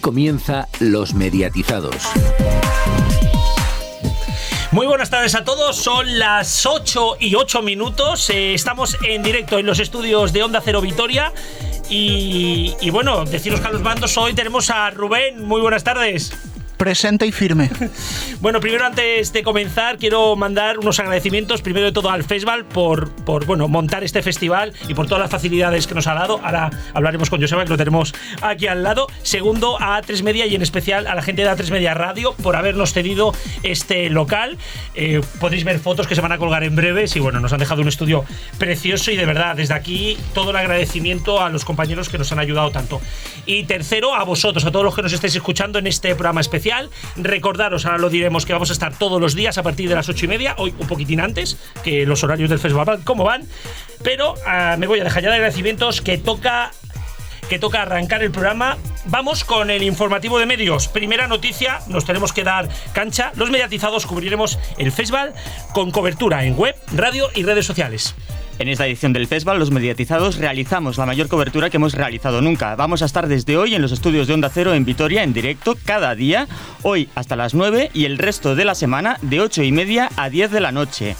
Comienza Los Mediatizados. Muy buenas tardes a todos, son las 8 y 8 minutos, eh, estamos en directo en los estudios de Onda Cero Vitoria y, y bueno, deciros que a los bandos hoy tenemos a Rubén, muy buenas tardes presente y firme. bueno, primero antes de comenzar quiero mandar unos agradecimientos primero de todo al festival por, por bueno, montar este festival y por todas las facilidades que nos ha dado. Ahora hablaremos con Joseba que lo tenemos aquí al lado. Segundo a A3 Media y en especial a la gente de A3 Media Radio por habernos cedido este local. Eh, podéis ver fotos que se van a colgar en breves y bueno, nos han dejado un estudio precioso y de verdad desde aquí todo el agradecimiento a los compañeros que nos han ayudado tanto. Y tercero a vosotros, a todos los que nos estéis escuchando en este programa especial Recordaros, ahora lo diremos, que vamos a estar todos los días a partir de las ocho y media, hoy un poquitín antes, que los horarios del festival, ¿cómo van? Pero ah, me voy a dejar ya de agradecimientos que toca que toca arrancar el programa. Vamos con el informativo de medios. Primera noticia, nos tenemos que dar cancha. Los mediatizados cubriremos el festival con cobertura en web, radio y redes sociales. En esta edición del festival, los mediatizados realizamos la mayor cobertura que hemos realizado nunca. Vamos a estar desde hoy en los estudios de Onda Cero en Vitoria en directo cada día, hoy hasta las 9 y el resto de la semana de 8 y media a 10 de la noche.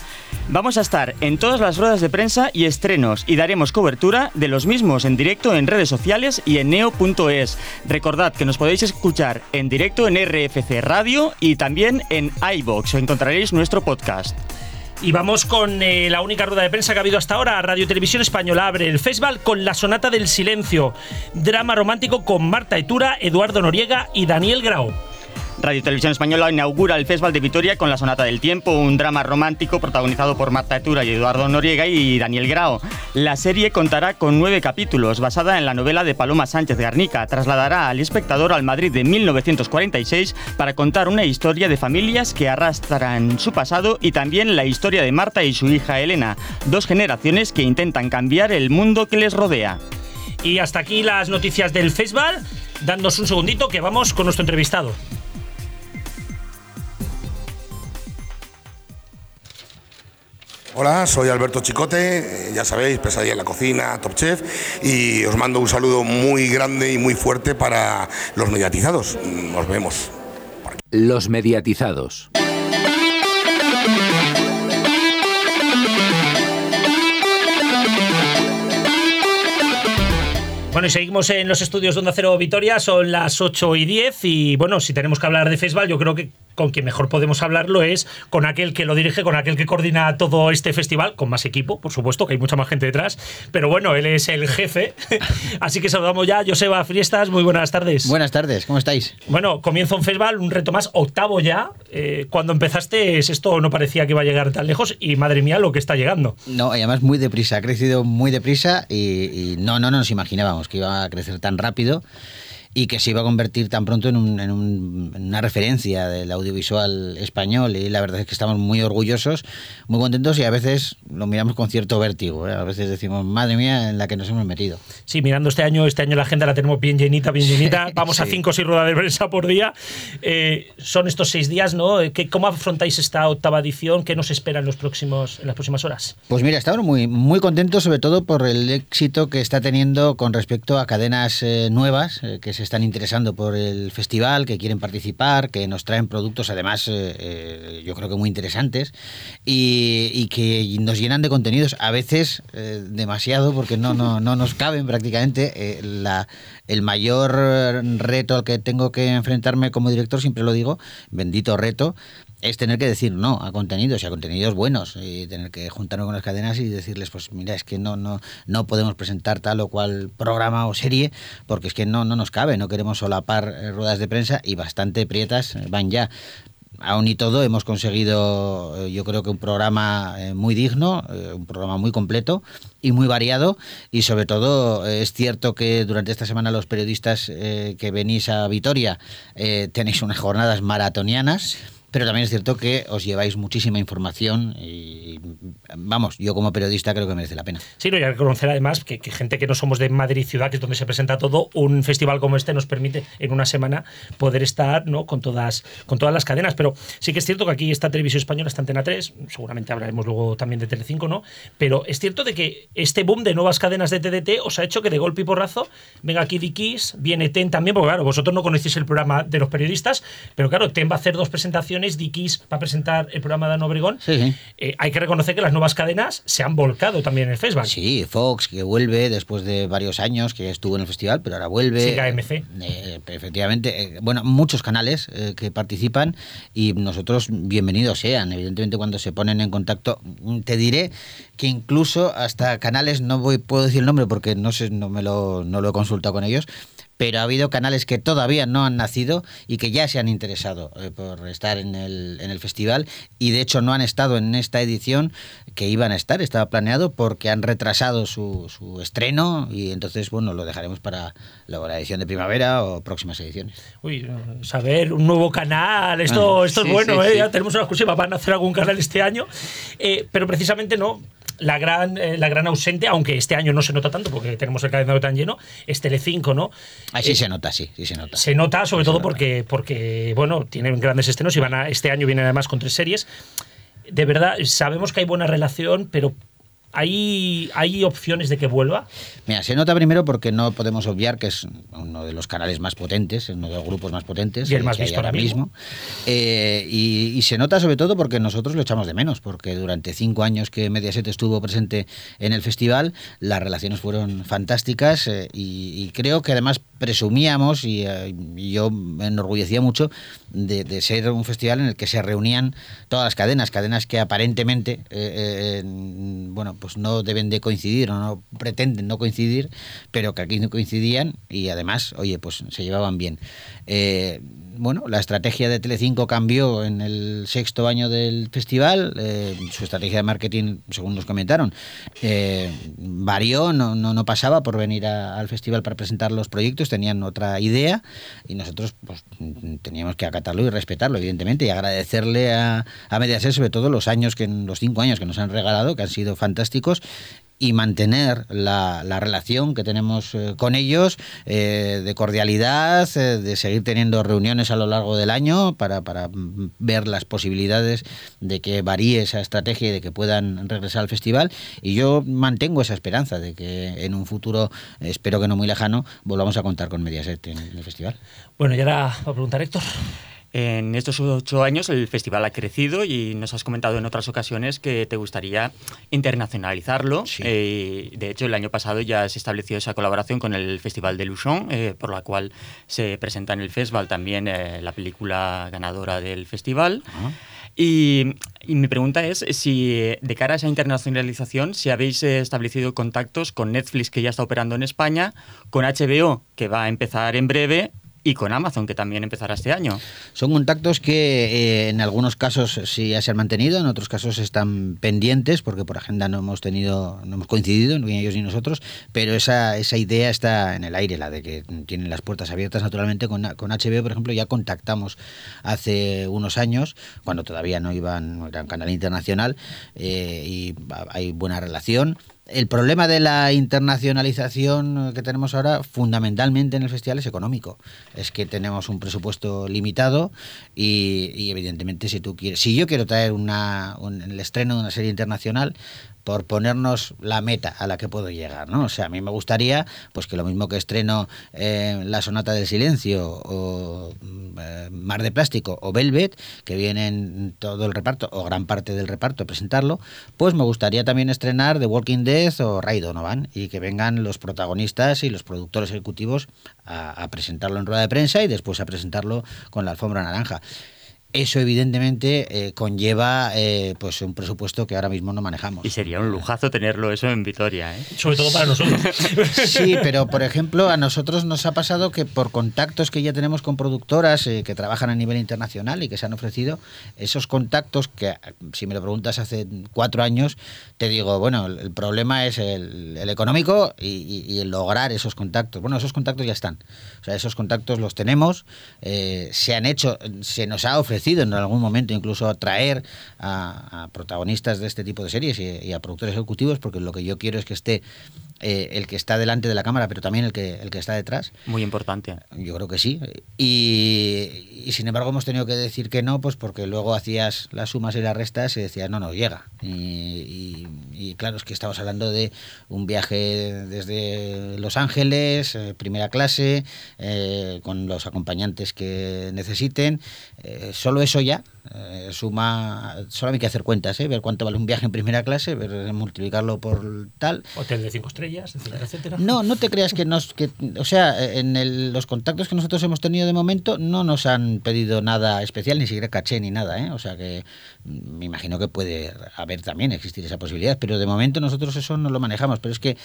Vamos a estar en todas las ruedas de prensa y estrenos y daremos cobertura de los mismos en directo en redes sociales y en neo.es. Recordad que nos podéis escuchar en directo en RFC Radio y también en iBox. Encontraréis nuestro podcast. Y vamos con eh, la única rueda de prensa que ha habido hasta ahora. Radio Televisión Española abre el festival con La Sonata del Silencio. Drama romántico con Marta Etura, Eduardo Noriega y Daniel Grau. Radio Televisión Española inaugura el Festival de Vitoria con La Sonata del Tiempo, un drama romántico protagonizado por Marta Etura y Eduardo Noriega y Daniel Grao. La serie contará con nueve capítulos, basada en la novela de Paloma Sánchez Garnica. Trasladará al espectador al Madrid de 1946 para contar una historia de familias que arrastran su pasado y también la historia de Marta y su hija Elena, dos generaciones que intentan cambiar el mundo que les rodea. Y hasta aquí las noticias del festival. Dándonos un segundito que vamos con nuestro entrevistado. Hola, soy Alberto Chicote, eh, ya sabéis, pesadilla en la cocina, Top Chef, y os mando un saludo muy grande y muy fuerte para los mediatizados. Nos vemos. Los mediatizados. Bueno, y seguimos en los estudios de Onda Cero Vitoria, son las 8 y 10 y bueno, si tenemos que hablar de festival, yo creo que con quien mejor podemos hablarlo es con aquel que lo dirige, con aquel que coordina todo este festival, con más equipo, por supuesto, que hay mucha más gente detrás, pero bueno, él es el jefe, así que saludamos ya Joseba Friestas, muy buenas tardes. Buenas tardes, ¿cómo estáis? Bueno, comienza un festival, un reto más, octavo ya, eh, cuando empezaste esto no parecía que iba a llegar tan lejos y madre mía lo que está llegando. No, además muy deprisa, ha crecido muy deprisa y, y no, no, no nos imaginábamos que iba a crecer tan rápido y que se iba a convertir tan pronto en, una referencia del audiovisual español y la verdad es que estamos muy orgullosos, muy contentos y a veces lo miramos con cierto vértigo, ¿eh? a veces decimos, madre mía, en la que nos hemos metido. Sí, mirando este año, este año la agenda la tenemos bien llenita, bien llenita, vamos a cinco o seis ruedas de prensa por día, eh, son estos seis días, ¿no? ¿Cómo afrontáis esta octava edición? ¿Qué nos espera en, los próximos, en las próximas horas? Pues mira, estamos muy, muy contentos sobre todo por el éxito que está teniendo con respecto a cadenas eh, nuevas que se están interesando por el festival, que quieren participar, que nos traen productos además eh, eh, yo creo que muy interesantes y, que nos llenan de contenidos, a veces eh, demasiado porque no, no, no nos caben prácticamente. la, el mayor reto al que tengo que enfrentarme como director, siempre lo digo, bendito reto, es tener que decir no a contenidos y a contenidos buenos y tener que juntarnos con las cadenas y decirles pues mira es que no no no podemos presentar tal o cual programa o serie porque es que no no nos cabe no queremos solapar eh, ruedas de prensa y bastante prietas van ya. Aún y todo hemos conseguido eh, yo creo que un programa eh, muy digno, un programa muy completo y muy variado y sobre todo es cierto que durante esta semana los periodistas que venís a Vitoria tenéis unas jornadas maratonianas pero también es cierto que os lleváis muchísima información y, vamos, yo como periodista creo que merece la pena. Sí, no, y reconocer además que, gente que no somos de Madrid ciudad, que es donde se presenta todo, un festival como este nos permite en una semana poder estar ¿no? con, todas, con todas las cadenas. Pero sí que es cierto que aquí esta televisión española está Antena 3, seguramente hablaremos luego también de Telecinco, ¿no? Pero es cierto de que este boom de nuevas cadenas de TDT os ha hecho que de golpe y porrazo venga aquí Dikis, viene TEN también, porque claro, vosotros no conocéis el programa de los periodistas, pero claro, TEN va a hacer dos presentaciones, Dikis va a presentar el programa de Ana Obregón. Sí, eh, hay que reconocer que las nuevas cadenas se han volcado también en el festival. Sí, Fox, que vuelve después de varios años que estuvo en el festival, pero ahora vuelve. Sí, KMC. Eh, efectivamente, eh, bueno, muchos canales que participan y nosotros bienvenidos sean. Evidentemente, cuando se ponen en contacto, te diré que incluso hasta canales, no voy, puedo decir el nombre porque no sé, no me lo, no lo he consultado con ellos, pero ha habido canales que todavía no han nacido y que ya se han interesado eh, por estar en el, en el festival y de hecho no han estado en esta edición que iban a estar, estaba planeado porque han retrasado su, su estreno y entonces bueno lo dejaremos para la edición de primavera o próximas ediciones. Uy, saber un nuevo canal, esto, esto es bueno, ¿eh? ya tenemos una exclusiva, van a hacer algún canal este año, eh, pero precisamente no, la gran, eh, la gran ausente, aunque este año no se nota tanto porque tenemos el calendario tan lleno, es Telecinco, ¿no? Ahí sí se nota, sí, sí se nota. Se nota sobre todo porque, porque, bueno, tienen grandes estrenos y van a, este año vienen además con tres series. De verdad, sabemos que hay buena relación, pero ¿Hay, ¿Hay opciones de que vuelva? Mira, se nota primero porque no podemos obviar que es uno de los canales más potentes, uno de los grupos más potentes y el más visto ahora mismo. Eh, y, se nota sobre todo porque nosotros lo echamos de menos, porque durante cinco años que Mediaset estuvo presente en el festival, las relaciones fueron fantásticas eh, y, creo que además presumíamos y, eh, yo me enorgullecía mucho de, ser un festival en el que se reunían todas las cadenas, cadenas que aparentemente, bueno, pues no deben de coincidir o no pretenden no coincidir, pero que aquí no coincidían y además, oye, pues se llevaban bien. Eh, bueno, la estrategia de Telecinco cambió en el sexto año del festival, eh, su estrategia de marketing, según nos comentaron, eh, varió, no, no, pasaba por venir al festival para presentar los proyectos, tenían otra idea y nosotros pues, teníamos que acatarlo y respetarlo, evidentemente, y agradecerle a, a Mediaset sobre todo los años, que los cinco años que nos han regalado, que han sido fantásticos y mantener la, la, relación que tenemos eh, con ellos eh, de cordialidad, eh, de seguir teniendo reuniones a lo largo del año para, para, ver las posibilidades de que varíe esa estrategia y de que puedan regresar al festival. Y yo mantengo esa esperanza de que en un futuro, espero que no muy lejano, volvamos a contar con Mediaset en el festival. Bueno, y ahora va a preguntar Héctor. En estos ocho años el festival ha crecido y nos has comentado en otras ocasiones que te gustaría internacionalizarlo. Eh, de hecho, el año pasado ya se estableció esa colaboración con el Festival de Luchon, eh, por la cual se presenta en el festival también eh, la película ganadora del festival. Y, y, mi pregunta es si de cara a esa internacionalización, si habéis establecido contactos con Netflix que ya está operando en España, con HBO que va a empezar en breve y con Amazon, que también empezará este año. Son contactos que eh, en algunos casos sí ya se han mantenido, en otros casos están pendientes, porque por agenda no hemos tenido, no hemos coincidido, ni ellos ni nosotros, pero esa, esa idea está en el aire, la de que tienen las puertas abiertas naturalmente con, con HBO, por ejemplo, ya contactamos hace unos años, cuando todavía no iban, era un canal internacional, eh, y hay buena relación el problema de la internacionalización que tenemos ahora, fundamentalmente en el festival, es económico. Es que tenemos un presupuesto limitado y, evidentemente si tú quieres, si yo quiero traer una, el estreno de una serie internacional, por ponernos la meta a la que puedo llegar, ¿no? O sea, a mí me gustaría, pues que lo mismo que estreno eh, La Sonata del Silencio o eh, Mar de Plástico o Velvet, que vienen todo el reparto o gran parte del reparto a presentarlo, pues me gustaría también estrenar The Walking Dead o Ray Donovan y que vengan los protagonistas y los productores ejecutivos a presentarlo en rueda de prensa y después a presentarlo con la alfombra naranja. Eso evidentemente eh, conlleva eh, pues un presupuesto que ahora mismo no manejamos. Y sería un lujazo tenerlo eso en Vitoria, ¿eh? Sobre todo para nosotros. sí, pero por ejemplo a nosotros nos ha pasado que por contactos que ya tenemos con productoras que trabajan a nivel internacional y que se han ofrecido, esos contactos que si me lo preguntas hace cuatro años, te digo, bueno, el problema es el, económico y, el lograr esos contactos. Bueno, esos contactos ya están. O sea, esos contactos los tenemos, se han hecho, se nos ha ofrecido ofrecido en algún momento incluso traer a, protagonistas de este tipo de series y a productores ejecutivos, porque lo que yo quiero es que esté eh, el que está delante de la cámara, pero también el que, el que está detrás. Muy importante. Yo creo que sí. Y, y sin embargo hemos tenido que decir que no, pues porque luego hacías las sumas y las restas y decías, no, no, llega. Y, y- y claro, es que estamos hablando de un viaje desde Los Ángeles, eh, primera clase, eh, con los acompañantes que necesiten. Solo eso ya eh, suma, solo hay que hacer cuentas, ¿eh? ver cuánto vale un viaje en primera clase, ver, multiplicarlo por tal. Hotel de cinco estrellas, etcétera, etcétera. No, no te creas que nos. Que, o sea, en el- los contactos que nosotros hemos tenido de momento no nos han pedido nada especial, ni siquiera caché ni nada, ¿eh? O sea que mm, me imagino que puede haber también, existir esa posibilidad, pero de momento nosotros eso no lo manejamos. Pero es que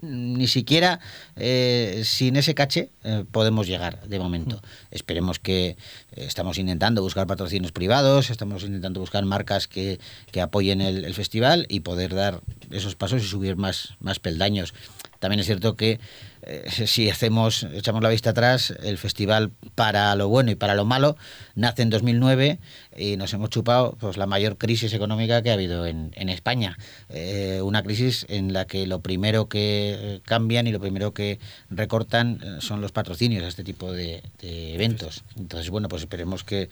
ni siquiera eh, sin ese caché eh, podemos llegar de momento. Esperemos que eh, estamos intentando buscar patrocinios privados, estamos intentando buscar marcas que, que apoyen el, el festival y poder dar esos pasos y subir más, más peldaños. También es cierto que eh, si hacemos, echamos la vista atrás, el festival para lo bueno y para lo malo nace en 2009 y nos hemos chupado pues la mayor crisis económica que ha habido en, en España. Eh, una crisis en la que lo primero que eh, cambian y lo primero que recortan son los patrocinios a este tipo de, de eventos. Entonces, bueno, pues esperemos que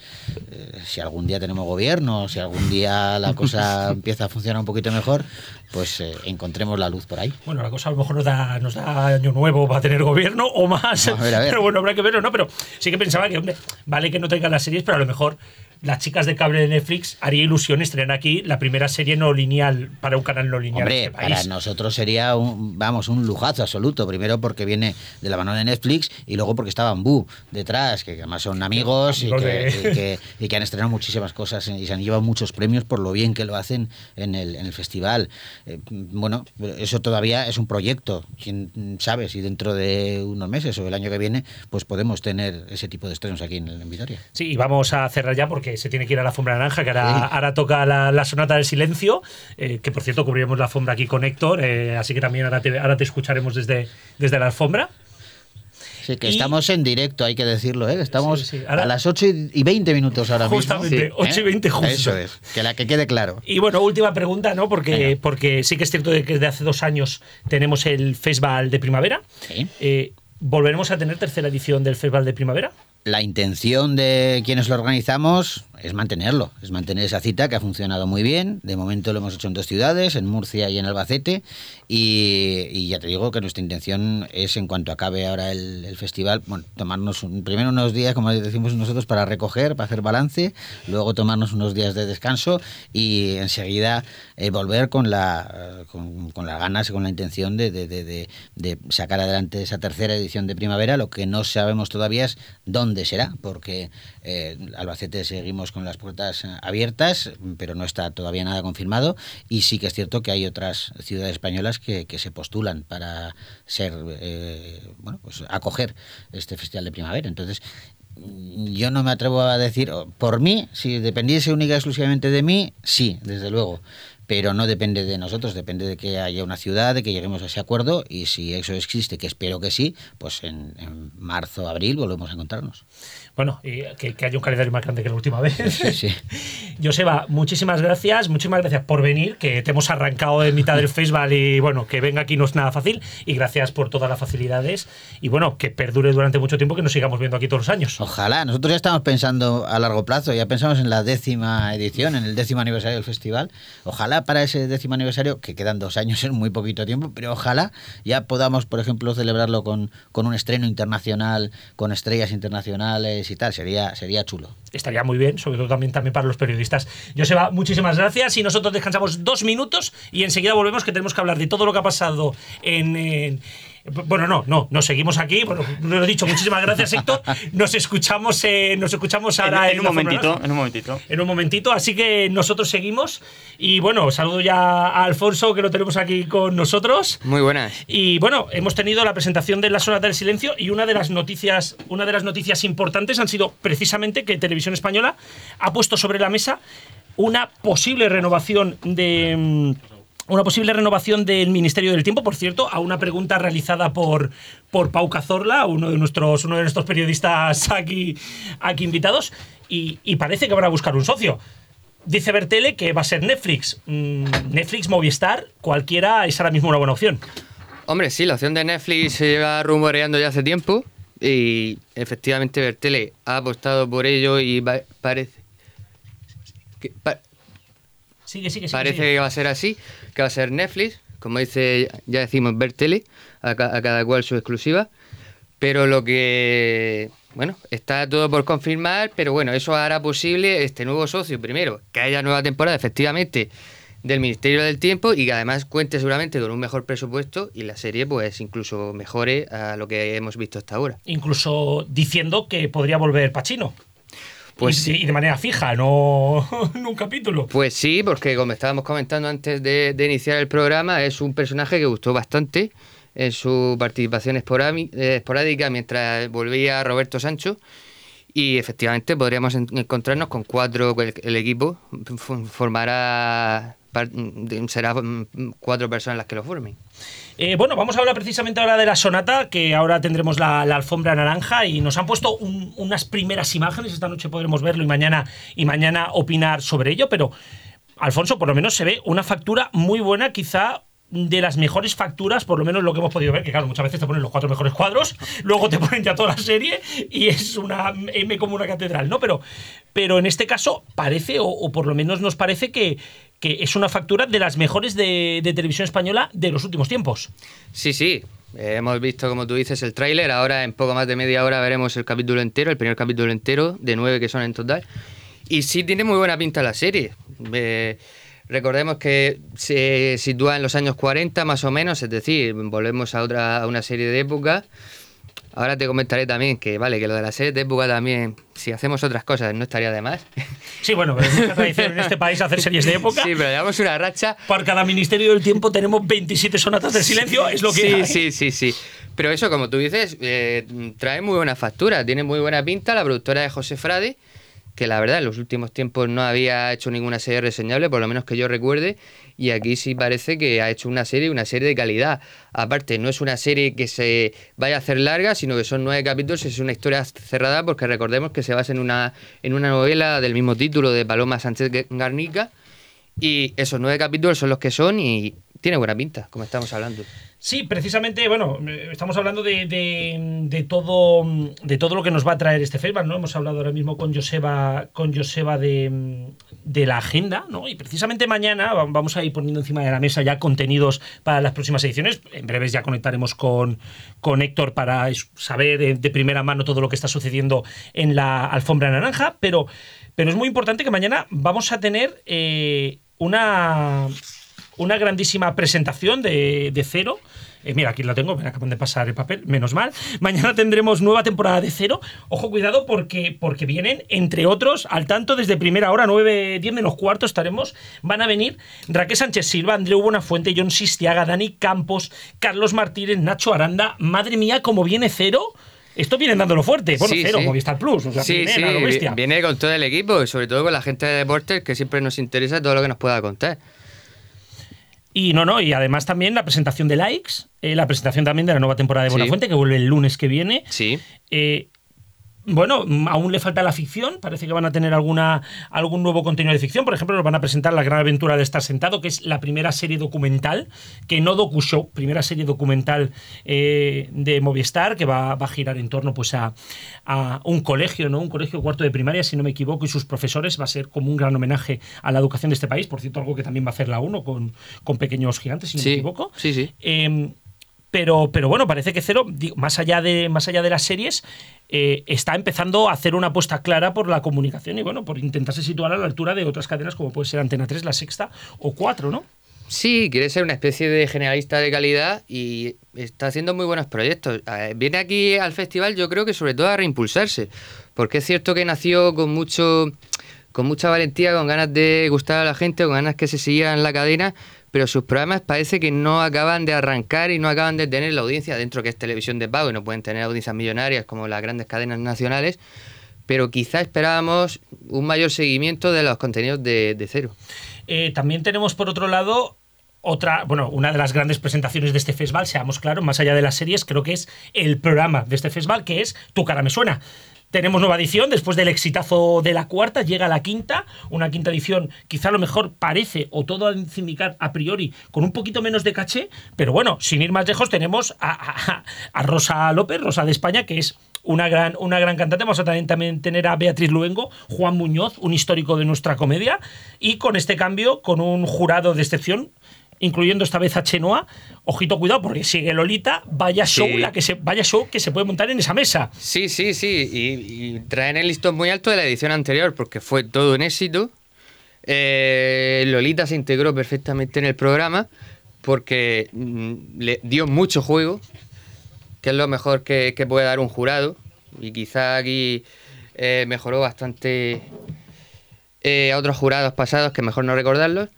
eh, si algún día tenemos gobierno, si algún día la cosa empieza a funcionar un poquito mejor, pues encontremos la luz por ahí. Bueno, la cosa a lo mejor nos da, nos da año nuevo va a tener gobierno o más. A ver, a ver. Pero bueno, habrá que verlo, ¿no? Pero sí que pensaba que, hombre, vale que no tengan las series, pero a lo mejor las chicas de cable de Netflix haría ilusión estrenar aquí la primera serie no lineal para un canal no lineal Hombre, este país. para nosotros sería un, vamos, un lujazo absoluto. Primero porque viene de la mano de Netflix y luego porque está Bambú detrás, que además son amigos y Amigos que, de- y que- y que han estrenado muchísimas cosas y se han llevado muchos premios por lo bien que lo hacen en el, en el festival. Eh, bueno, eso todavía es un proyecto. Quién sabe si dentro de unos meses o el año que viene, pues podemos tener ese tipo de estrenos aquí en, en Vitoria. Sí, y vamos a cerrar ya porque se tiene que ir a la alfombra naranja, que ahora, Sí. ahora toca la, la sonata del silencio, eh, que por cierto cubriremos la alfombra aquí con Héctor, eh, así que también ahora te, ahora te escucharemos desde, desde la alfombra. Sí, que Y- estamos en directo, hay que decirlo, ¿eh? Estamos Sí, sí. Ahora- a las 8 y y 20 minutos ahora Justamente, mismo. 8 y 20 justo. Eso es, que, la, que quede claro. Y bueno, última pregunta, ¿no? Porque, porque sí que es cierto que desde hace dos años tenemos el Festival de Primavera. Eh, ¿Volveremos a tener tercera edición del Festival de Primavera? La intención de quienes lo organizamos es mantenerlo, es mantener esa cita que ha funcionado muy bien. De momento lo hemos hecho en dos ciudades, en Murcia y en Albacete. Y, ya te digo que nuestra intención es, en cuanto acabe ahora el, festival, bueno, tomarnos un- primero unos días, como decimos nosotros, para recoger, para hacer balance, luego tomarnos unos días de descanso y enseguida eh, volver con, la, con, con las ganas y con la intención de sacar adelante esa tercera edición de primavera. Lo que no sabemos todavía es dónde será, porque eh, Albacete seguimos con las puertas eh, abiertas, pero no está todavía nada confirmado. Y sí que es cierto que hay otras ciudades españolas que, que se postulan para ser, eh, bueno, pues acoger este festival de primavera. Entonces, yo no me atrevo a decir, por mí, si dependiese única y exclusivamente de mí, sí, desde luego. Pero no depende de nosotros, depende de que haya una ciudad, de que lleguemos a ese acuerdo y si eso existe, que espero que sí, pues en, en marzo, abril volvemos a encontrarnos. Bueno, y que, que haya un calendario más grande que la última vez. Sí, sí. Joseba, muchísimas gracias, muchísimas gracias por venir, que te hemos arrancado en mitad del festival y bueno, que venga aquí no es nada fácil y gracias por todas las facilidades y bueno, que perdure durante mucho tiempo, que nos sigamos viendo aquí todos los años. Ojalá, nosotros ya estamos pensando a largo plazo, ya pensamos en la décima edición, en el décimo aniversario del festival. Ojalá para ese décimo aniversario, que quedan dos años en muy poquito tiempo, pero ojalá ya podamos, por ejemplo, celebrarlo con, con un estreno internacional, con estrellas internacionales y tal. Sería, sería chulo. Estaría muy bien, sobre todo también, también para los periodistas. Joseba, muchísimas gracias y nosotros descansamos dos minutos y enseguida volvemos que tenemos que hablar de todo lo que ha pasado en- bueno, no, no, nos seguimos aquí. Bueno, lo he dicho, muchísimas gracias, Héctor. Nos escuchamos, eh, nos escuchamos En, ahora en un la Fórmula momentito, en un momentito. en un momentito. Así que nosotros seguimos. Y bueno, saludo ya a Alfonso, que lo tenemos aquí con nosotros. Muy buenas. Y bueno, hemos tenido la presentación de la Sonata del Silencio y una de las noticias, una de las noticias importantes han sido precisamente que Televisión Española ha puesto sobre la mesa una posible renovación de mm, una posible renovación del Ministerio del Tiempo, por cierto, a una pregunta realizada por, por Pau Cazorla, uno de nuestros, uno de nuestros periodistas aquí, aquí invitados. y, parece que van a buscar un socio. Dice Bertele que va a ser Netflix. Mm, Netflix, Movistar, cualquiera es ahora mismo una buena opción. Hombre, sí, la opción de Netflix se lleva rumoreando ya hace tiempo y efectivamente Bertele ha apostado por ello y parece que, Parece que va a ser así, que va a ser Netflix, como dice, ya decimos, Bertele, a, ca- a cada cual su exclusiva, pero lo que, bueno, está todo por confirmar, pero bueno, eso hará posible este nuevo socio, primero, que haya nueva temporada, efectivamente, del Ministerio del Tiempo y que además cuente seguramente con un mejor presupuesto y la serie pues incluso mejore a lo que hemos visto hasta ahora. Incluso diciendo que podría volver Pachino. Pues y, de- y de manera fija, no en un capítulo. Pues sí, porque como estábamos comentando antes de, de iniciar el programa, es un personaje que gustó bastante en su participación eh, esporádica mientras volvía Roberto Sancho. Y efectivamente podríamos en- encontrarnos con cuatro, el, el equipo formará, será mm, cuatro personas las que lo formen. Eh, bueno, vamos a hablar precisamente ahora de la sonata, que ahora tendremos la, alfombra naranja y nos han puesto un- unas primeras imágenes. Esta noche podremos verlo y mañana, y mañana opinar sobre ello, pero Alfonso, por lo menos se ve una factura muy buena, quizá de las mejores facturas, por lo menos lo que hemos podido ver, que claro, muchas veces te ponen los cuatro mejores cuadros, luego te ponen ya toda la serie y es una M como una catedral, ¿no? Pero, pero en este caso parece, o por lo menos nos parece que, que es una factura de las mejores de, de televisión española de los últimos tiempos. Sí, sí. eh, hemos visto, como tú dices, el tráiler. Ahora, en poco más de media hora, veremos el capítulo entero, el primer capítulo entero, de nueve que son en total. Y sí tiene muy buena pinta la serie. Eh, recordemos que se sitúa en los años 40, más o menos, es decir, volvemos a, otra, a una serie de época. Ahora te comentaré también que, vale, que lo de la serie de época también, si hacemos otras cosas, no estaría de más. Sí, bueno, pero es mucha tradición en este país hacer series de época. Sí, pero llevamos una racha Por cada Ministerio del Tiempo tenemos 27 sonatas del silencio, es lo que sí, hay. sí, sí, sí. Pero eso, como tú dices, eh, trae muy buena factura, tiene muy buena pinta. La productora de José Frade, que la verdad en los últimos tiempos no había hecho ninguna serie reseñable, por lo menos que yo recuerde, y aquí sí parece que ha hecho una serie, una serie de calidad. Aparte, no es una serie que se vaya a hacer larga, sino que son nueve capítulos, es una historia cerrada, porque recordemos que se basa en una, en una novela del mismo título de Paloma Sánchez Garnica, y esos nueve capítulos son los que son y tiene buena pinta, como estamos hablando. Sí, precisamente, bueno, eh, estamos hablando de, de- todo, de todo lo que nos va a traer este festival, ¿no? Hemos hablado ahora mismo con Joseba, con Joseba de, de la agenda, ¿no? Y precisamente mañana va- vamos a ir poniendo encima de la mesa ya contenidos para las próximas ediciones. En breves ya conectaremos con, con Héctor para saber de, de primera mano todo lo que está sucediendo en la alfombra naranja, pero, pero es muy importante que mañana vamos a tener eh, una una grandísima presentación de, de Cero. Eh, mira, aquí lo tengo, me acaban de pasar el papel, menos mal. Mañana tendremos nueva temporada de Cero. Ojo, cuidado, porque, porque vienen, entre otros, al tanto desde primera hora, 9, 10 menos cuarto estaremos. Van a venir Raquel Sánchez Silva, Andreu Buenafuente, John Sistiaga, Dani Campos, Carlos Martínez, Nacho Aranda. Madre mía, cómo viene Cero. Esto viene dándolo fuerte. Bueno, Sí, Cero, sí. Movistar Plus. O sea, sí, viene sí, a lo bestia. viene con todo el equipo y sobre todo con la gente de deportes que siempre nos interesa todo lo que nos pueda contar. Y no, no, y además también la presentación de Likes, eh, la presentación también de la nueva temporada de Sí. Buenafuente, que vuelve el lunes que viene. Sí. Eh, bueno, aún le falta la ficción. Parece que van a tener alguna, algún nuevo contenido de ficción. Por ejemplo, nos van a presentar La Gran Aventura de Estar Sentado, que es la primera serie documental, que no docu-show, primera serie documental eh, de Movistar, que va, va a girar en torno pues, a, a un colegio, ¿no? Un colegio cuarto de primaria, si no me equivoco, y sus profesores. Va a ser como un gran homenaje a la educación de este país. Por cierto, algo que también va a hacer la UNO con, con Pequeños Gigantes, si no Sí, me equivoco. sí, sí. Eh, pero, pero bueno, parece que Cero, más allá de, más allá de las series, eh, está empezando a hacer una apuesta clara por la comunicación y bueno, por intentarse situar a la altura de otras cadenas como puede ser Antena 3, La Sexta o 4, ¿no? Sí, quiere ser una especie de generalista de calidad y está haciendo muy buenos proyectos. Viene aquí al festival yo creo que sobre todo a reimpulsarse, porque es cierto que nació con mucho con mucha valentía, con ganas de gustar a la gente, con ganas que se siguieran la cadena, pero sus programas parece que no acaban de arrancar y no acaban de tener la audiencia dentro que es televisión de pago y no pueden tener audiencias millonarias como las grandes cadenas nacionales, pero quizá esperábamos un mayor seguimiento de los contenidos de, cero. Eh, también tenemos por otro lado otra, bueno, una de las grandes presentaciones de este festival, seamos claros, más allá de las series, creo que es el programa de este festival, que es Tu cara me suena. Tenemos nueva edición, después del exitazo de la cuarta, llega la quinta, una quinta edición, quizá a lo mejor parece, o todo a indicar a priori, con un poquito menos de caché, pero bueno, sin ir más lejos, tenemos a, a Rosa López, Rosa de España, que es una gran, una gran cantante. Vamos a también, también tener a Beatriz Luengo, Juan Muñoz, un histórico de nuestra comedia, y con este cambio, con un jurado de excepción, incluyendo esta vez a Chenoa. Ojito, cuidado, porque sigue Lolita. Vaya show, la que se, vaya show que se puede montar en esa mesa. Sí, sí, sí. Y, traen el listón muy alto de la edición anterior, porque fue todo un éxito. Eh, Lolita se integró perfectamente en el programa porque mm, le dio mucho juego, que es lo mejor que, puede dar un jurado. Y quizá aquí eh, mejoró bastante eh, a otros jurados pasados, que mejor no recordarlos.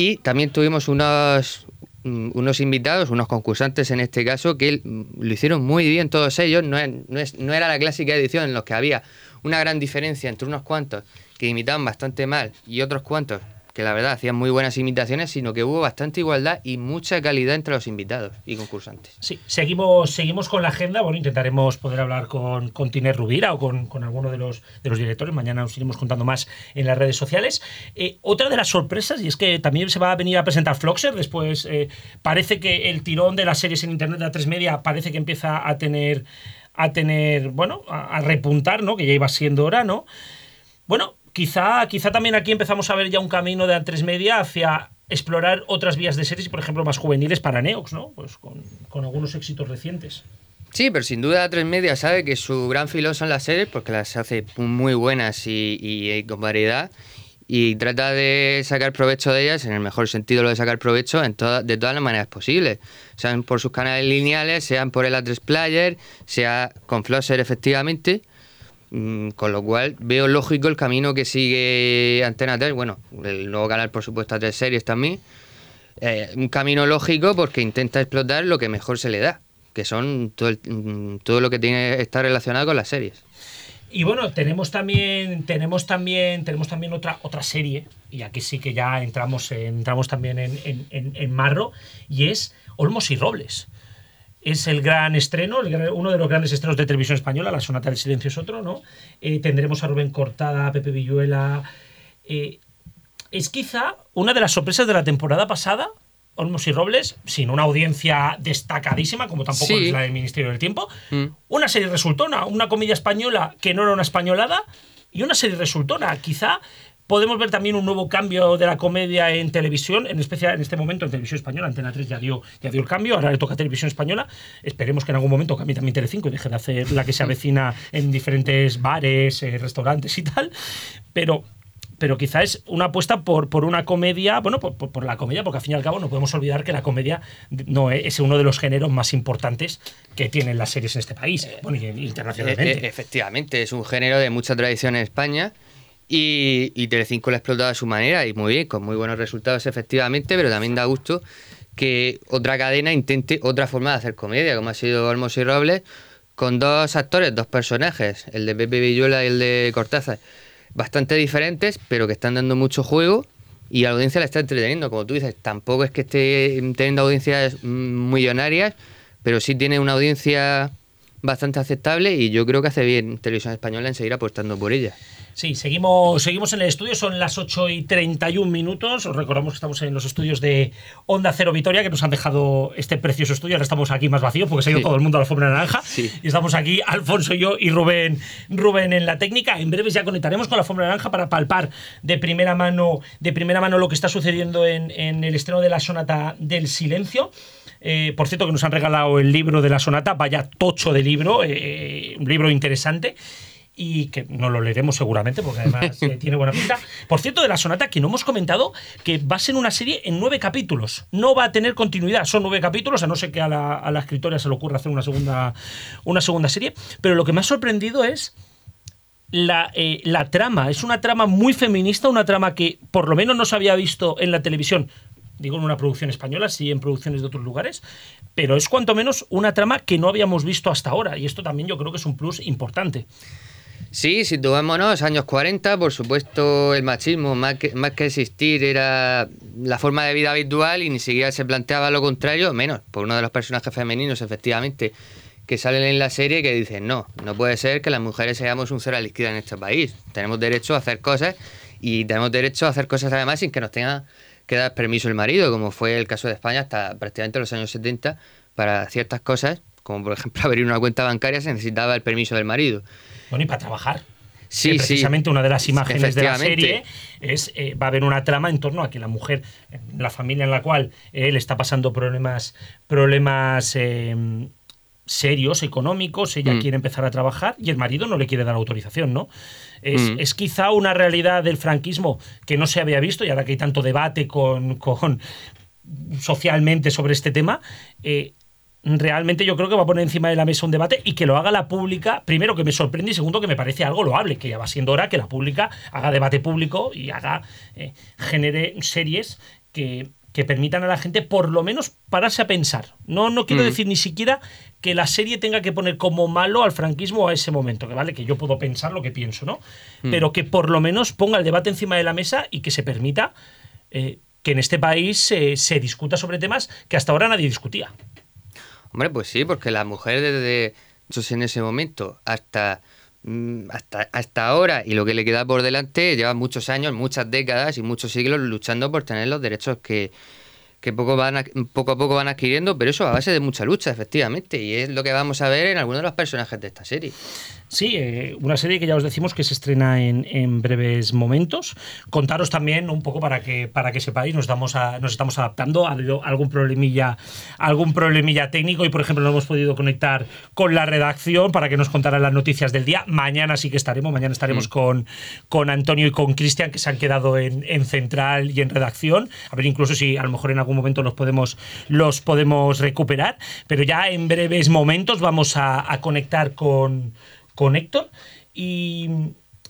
Y también tuvimos unos, mm, unos invitados, unos concursantes en este caso, que lo hicieron muy bien todos ellos. No, no, era la clásica edición en la que había una gran diferencia entre unos cuantos que imitaban bastante mal y otros cuantos que la verdad hacían muy buenas imitaciones, sino que hubo bastante igualdad y mucha calidad entre los invitados y concursantes. Sí, seguimos, seguimos con la agenda. Bueno, intentaremos poder hablar con, con Tiner Rubira o con, con, alguno de los, de los directores. Mañana os iremos contando más en las redes sociales. Eh, otra de las sorpresas, y es que también se va a venir a presentar Floxer. Después eh, parece que el tirón de las series en Internet de A3 Media parece que empieza a tener, a tener, bueno, a repuntar, ¿no? Que ya iba siendo hora, ¿no? Bueno, Quizá, quizá también aquí empezamos a ver ya un camino de A3 Media hacia explorar otras vías de series, por ejemplo, más juveniles para Neox, ¿no? Pues con, algunos éxitos recientes. Sí, pero sin duda A3 Media sabe que su gran filo son las series porque las hace muy buenas y, con variedad y trata de sacar provecho de ellas en el mejor sentido lo de sacar provecho en de todas las maneras posibles, sean por sus canales lineales, sean por el A3 Player, sea con Flosser efectivamente con lo cual veo lógico el camino que sigue Antena 3, bueno, el nuevo canal por supuesto a tres series también. Eh, un camino lógico porque intenta explotar lo que mejor se le da, que son todo, mm, todo lo que tiene está relacionado con las series. Y bueno, tenemos también, tenemos también, tenemos también otra, otra serie, y aquí sí que ya entramos, entramos también en, en, en Marro, y es Olmos y Robles es el gran estreno, uno de los grandes estrenos de televisión española, La Sonata del Silencio es otro, ¿no? Eh, tendremos a Rubén Cortada, a Pepe Villuela. Eh, es quizá una de las sorpresas de la temporada pasada, Olmos y Robles, sin una audiencia destacadísima, como tampoco es la del Ministerio del Tiempo. Mm. Una serie resultona, una comedia española que no era una españolada, y una serie resultona. Quizá Podemos ver también un nuevo cambio de la comedia en televisión, en especial en este momento en televisión española. Antena 3 ya dio, ya dio el cambio, ahora le toca a televisión española. Esperemos que en algún momento cambie también Telecinco y deje de hacer la que se avecina en diferentes bares, eh, restaurantes y tal. Pero pero quizá es una apuesta por, por una comedia, bueno, por, por, la comedia, porque al fin y al cabo no podemos olvidar que la comedia no es uno de los géneros más importantes que tienen las series en este país, bueno, y internacionalmente. E, e, efectivamente, es un género de mucha tradición en España y, y Telecinco lo ha explotado a su manera y muy bien, con muy buenos resultados efectivamente, pero también da gusto que otra cadena intente otra forma de hacer comedia, como ha sido Olmos y Robles, con dos actores, dos personajes, el de Pepe Villuela y el de Cortázar, bastante diferentes, pero que están dando mucho juego y la audiencia la está entreteniendo. Como tú dices, tampoco es que esté teniendo audiencias millonarias, pero sí tiene una audiencia bastante aceptable y yo creo que hace bien Televisión Española en seguir apostando por ella. Sí, seguimos, seguimos en el estudio, son las 8 y 31 minutos. Os recordamos que estamos en los estudios de Onda Cero Vitoria, que nos han dejado este precioso estudio. Ahora estamos aquí más vacíos porque se ha ido todo el mundo a la alfombra naranja. Y estamos aquí, Alfonso y yo y Rubén, Rubén en la técnica. En breve ya conectaremos con la alfombra naranja para palpar de primera mano, de primera mano lo que está sucediendo en, el estreno de la Sonata del Silencio. Eh, por cierto, que nos han regalado el libro de la sonata, vaya tocho de libro, eh, un libro interesante y que no lo leeremos seguramente porque además eh, tiene buena pinta. Por cierto, de la sonata que no hemos comentado que va a ser una serie en nueve capítulos. No va a tener continuidad, son nueve capítulos, a no ser que a la, a la escritora se le ocurra hacer una segunda, una segunda serie. Pero lo que me ha sorprendido es la, eh, la, trama. Es una trama muy feminista, una trama que por lo menos no se había visto en la televisión. Digo en una producción española, sí en producciones de otros lugares, pero es cuanto menos una trama que no habíamos visto hasta ahora. Y esto también yo creo que es un plus importante. Sí, situémonos, años 40, por supuesto el machismo, más que, más que existir, era la forma de vida habitual y ni siquiera se planteaba lo contrario, menos por uno de los personajes femeninos, efectivamente, que salen en la serie que dicen, no, no puede ser que las mujeres seamos un cero a la izquierda en este país. Tenemos derecho a hacer cosas y tenemos derecho a hacer cosas además sin que nos tenga que dar permiso el marido, como fue el caso de España hasta prácticamente los años 70, para ciertas cosas, como por ejemplo abrir una cuenta bancaria se necesitaba el permiso del marido. Bueno, y para trabajar. Sí, Que sí. precisamente una de las imágenes de la serie es eh, va a haber una trama en torno a que la mujer, la familia en la cual él está pasando problemas, problemas eh, serios, económicos, ella Mm. quiere empezar a trabajar y el marido no le quiere dar autorización, ¿no? Es, Mm. es quizá una realidad del franquismo que no se había visto y ahora que hay tanto debate con, con socialmente sobre este tema. eh, realmente yo creo que va a poner encima de la mesa un debate y que lo haga la pública, primero que me sorprende y segundo que me parece algo loable, que ya va siendo hora que la pública haga debate público y haga, eh, genere series que, que permitan a la gente por lo menos pararse a pensar. No, no quiero Mm. decir ni siquiera que la serie tenga que poner como malo al franquismo a ese momento, que vale, que yo puedo pensar lo que pienso, ¿no? Pero que por lo menos ponga el debate encima de la mesa y que se permita eh, que en este país eh, se discuta sobre temas que hasta ahora nadie discutía. Hombre, pues sí, porque la mujer desde entonces, en ese momento hasta, mm, hasta, hasta ahora y lo que le queda por delante lleva muchos años, muchas décadas y muchos siglos luchando por tener los derechos que, que poco, van a- poco a poco van adquiriendo, pero eso a base de mucha lucha, efectivamente, y es lo que vamos a ver en algunos de los personajes de esta serie. Sí, eh, una serie que ya os decimos que se estrena en, en breves momentos. Contaros también un poco para que para que sepáis, nos estamos a- nos estamos adaptando, ha habido algún problemilla, algún problemilla técnico y por ejemplo no hemos podido conectar con la redacción para que nos contaran las noticias del día. Mañana sí que estaremos, mañana estaremos con, con Antonio y con Cristian que se han quedado en, en central y en redacción. A ver incluso si a lo mejor en algún momento los podemos los podemos recuperar, pero ya en breves momentos vamos a, a conectar con con Héctor y,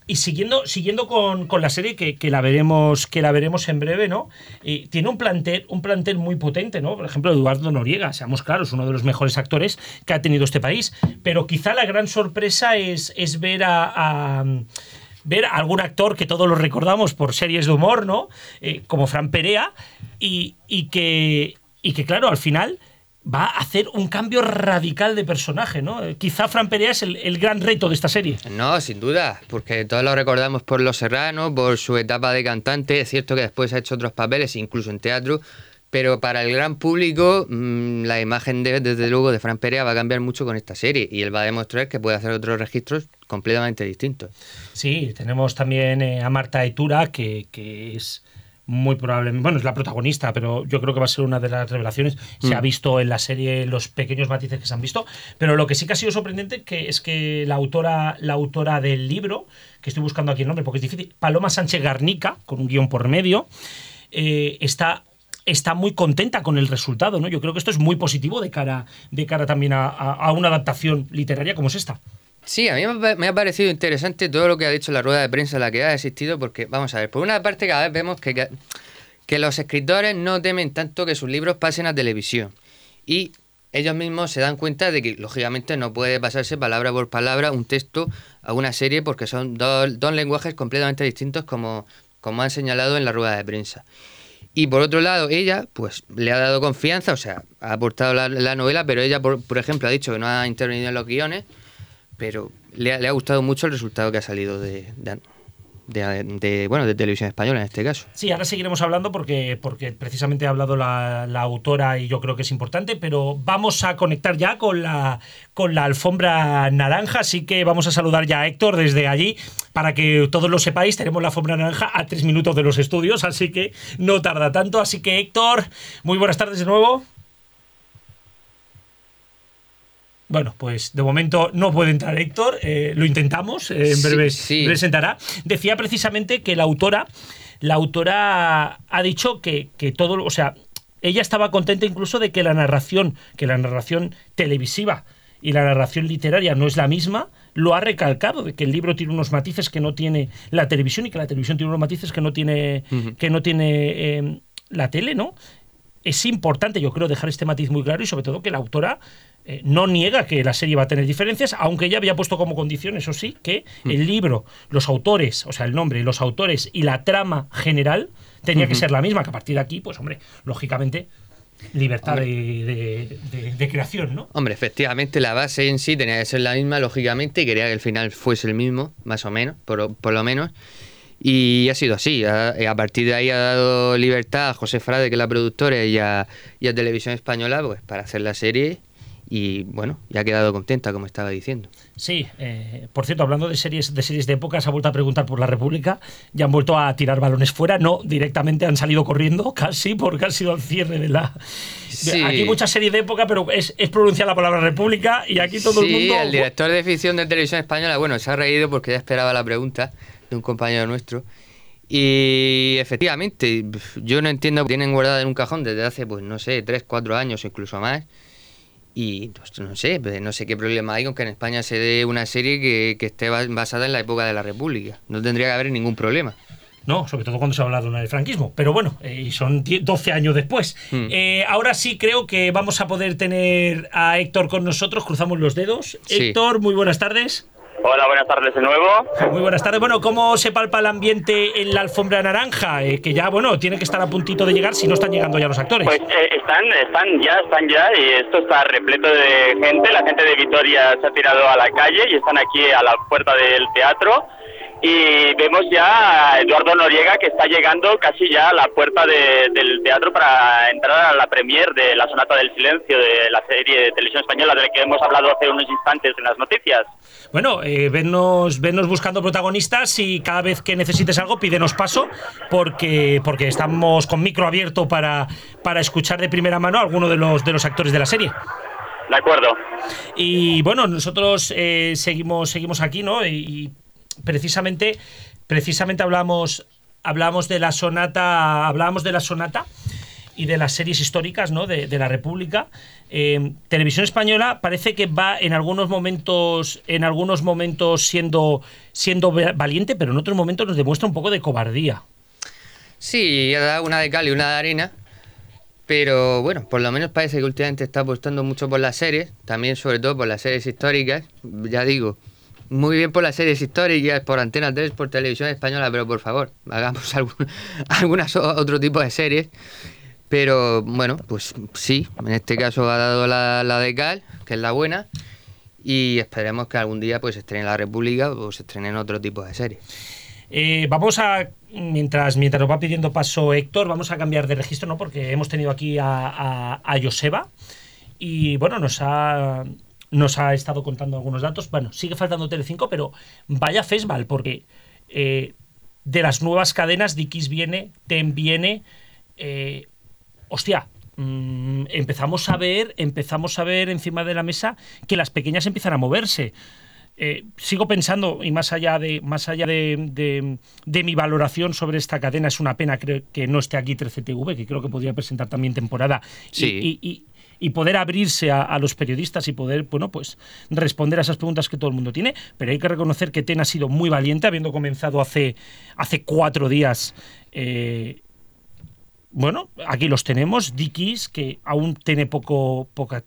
y siguiendo, siguiendo con, con la serie que, que la veremos que la veremos en breve, ¿no? Y tiene un plantel, un plantel muy potente, ¿no? Por ejemplo, Eduardo Noriega, seamos claros, uno de los mejores actores que ha tenido este país. Pero quizá la gran sorpresa es, es ver a, a- ver a algún actor que todos lo recordamos por series de humor, ¿no? Eh, como Fran Perea, y, y que, y que, claro, al final va a hacer un cambio radical de personaje, ¿no? Eh, Quizá Fran Perea es el, el gran reto de esta serie. No, sin duda, porque todos lo recordamos por Los Serranos, por su etapa de cantante. Es cierto que después ha hecho otros papeles, incluso en teatro, pero para el gran público mm, la imagen, de, desde luego, de Fran Perea va a cambiar mucho con esta serie y él va a demostrar que puede hacer otros registros completamente distintos. Sí, tenemos también eh, a Marta Etura, que, que es muy probablemente, bueno, es la protagonista, pero yo creo que va a ser una de las revelaciones. Se ha visto en la serie los pequeños matices que se han visto, pero lo que sí que ha sido sorprendente que es que la autora, la autora del libro, que estoy buscando aquí el nombre porque es difícil, Paloma Sánchez Garnica, con un guion por medio, eh, está está muy contenta con el resultado, ¿no? Yo creo que esto es muy positivo de cara, de cara también a, a- a una adaptación literaria como es esta. Sí, a mí me ha- parecido interesante todo lo que ha dicho la rueda de prensa en la que ha asistido, porque, vamos a ver, por una parte cada vez vemos que, que- que los escritores no temen tanto que sus libros pasen a televisión. Y ellos mismos se dan cuenta de que, lógicamente, no puede pasarse palabra por palabra un texto a una serie porque son dos, dos lenguajes completamente distintos como, como han señalado en la rueda de prensa. Y por otro lado, ella, pues, le ha dado confianza, o sea, ha aportado la, la novela, pero ella, por, por ejemplo, ha dicho que no ha intervenido en los guiones, pero le ha, le ha gustado mucho el resultado que ha salido de, de, de- bueno, de televisión española en este caso. Sí, ahora seguiremos hablando porque, porque precisamente ha hablado la, la autora y yo creo que es importante, pero vamos a conectar ya con la, con la alfombra naranja, así que vamos a saludar ya a Héctor desde allí para que todos lo sepáis, tenemos la alfombra naranja a tres minutos de los estudios, así que no tarda tanto, así que Héctor, muy buenas tardes de nuevo. Bueno, pues de momento no puede entrar Héctor, eh, lo intentamos, eh, en breve sí. presentará. Decía precisamente que la autora, la autora ha dicho que, que todo, o sea, ella estaba contenta incluso de que la narración, que la narración televisiva y la narración literaria no es la misma, lo ha recalcado, de que el libro tiene unos matices que no tiene la televisión y que la televisión tiene unos matices que no tiene, que no tiene eh, la tele, ¿no? Es importante, yo creo, dejar este matiz muy claro y sobre todo que la autora eh, no niega que la serie va a tener diferencias, aunque ella había puesto como condición, eso sí, que el libro, los autores, o sea, el nombre, los autores y la trama general tenía que ser la misma, que a partir de aquí, pues hombre, lógicamente, libertad de, de- de- de creación, ¿no? Hombre, efectivamente la base en sí tenía que ser la misma, lógicamente, y quería que el final fuese el mismo, más o menos, por, por lo menos. Y ha sido así. A, a partir de ahí ha dado libertad a José Frade, que es la productora, y a, y a Televisión Española, pues para hacer la serie. Y bueno, ya ha quedado contenta, como estaba diciendo. Sí, eh, por cierto, hablando de series, de series de época, se ha vuelto a preguntar por la República, ya han vuelto a tirar balones fuera, no, directamente han salido corriendo, casi, porque ha sido el cierre de la... Sí. Aquí hay muchas series de época, pero es, es pronunciar la palabra República y aquí todo el sí, mundo... el director de ficción de Televisión Española, bueno, se ha reído porque ya esperaba la pregunta de un compañero nuestro. Y efectivamente, yo no entiendo, tienen guardada en un cajón desde hace, pues no sé, 3, 4 años, incluso más. Y pues, no sé, pues, no sé qué problema hay con que en España se dé una serie que, que esté ba- basada en la época de la República. No tendría que haber ningún problema. No, sobre todo cuando se habla de una del franquismo. Pero bueno, eh, y son 10 12 años después. Hmm. Eh, ahora sí creo que vamos a poder tener a Héctor con nosotros. Cruzamos los dedos. Sí. Héctor, muy buenas tardes. Hola, buenas tardes de nuevo. Muy buenas tardes. Bueno, ¿cómo se palpa el ambiente en la alfombra naranja? Eh, que ya, bueno, tiene que estar a puntito de llegar si no están llegando ya los actores. Pues eh, están, están ya, están ya, y esto está repleto de gente. La gente de Vitoria se ha tirado a la calle y están aquí a la puerta del teatro. Y vemos ya a Eduardo Noriega que está llegando casi ya a la puerta de- del teatro para entrar a la premier de La Sonata del Silencio, de la serie de televisión española de la que hemos hablado hace unos instantes en las noticias. Bueno, eh, vennos, vennos buscando protagonistas y cada vez que necesites algo pídenos paso porque, porque estamos con micro abierto para, para escuchar de primera mano a alguno de los, de los actores de la serie. De acuerdo. Y bueno, nosotros eh, seguimos, seguimos aquí, ¿no? Y precisamente, precisamente hablamos, hablamos de la sonata, hablábamos de la sonata y de las series históricas, ¿no? De, la República. Eh, Televisión española parece que va en algunos momentos, en algunos momentos siendo, siendo valiente, pero en otros momentos nos demuestra un poco de cobardía. Sí, dado una de cal y una de arena. Pero bueno, por lo menos parece que últimamente está apostando mucho por las series, también sobre todo por las series históricas. Ya digo, muy bien por las series históricas, por Antena 3, por Televisión Española, pero por favor, hagamos algún, algunas otro tipo de series. Pero bueno, pues sí, en este caso ha dado la, la de Cal, que es la buena, y esperemos que algún día pues estrene La República o se estrenen otro tipo de series. Eh, vamos a, mientras, mientras nos va pidiendo paso Héctor, vamos a cambiar de registro, ¿no? Porque hemos tenido aquí a, a, a Joseba y bueno, nos ha, nos ha estado contando algunos datos. Bueno, sigue faltando Telecinco, pero vaya festival, porque eh, de las nuevas cadenas, Dikis viene, Ten viene, eh, hostia, mm, empezamos a ver, empezamos a ver encima de la mesa que las pequeñas empiezan a moverse. Eh, sigo pensando, y más allá de, más allá de, de- de mi valoración sobre esta cadena, es una pena creo, que no esté aquí 13TV, que creo que podría presentar también temporada Sí. y, y- y poder abrirse a, a los periodistas y poder, bueno, pues responder a esas preguntas que todo el mundo tiene. Pero hay que reconocer que TEN ha sido muy valiente, habiendo comenzado hace, hace cuatro días. eh, bueno, aquí los tenemos. Dikis, que aún tiene poco, poca-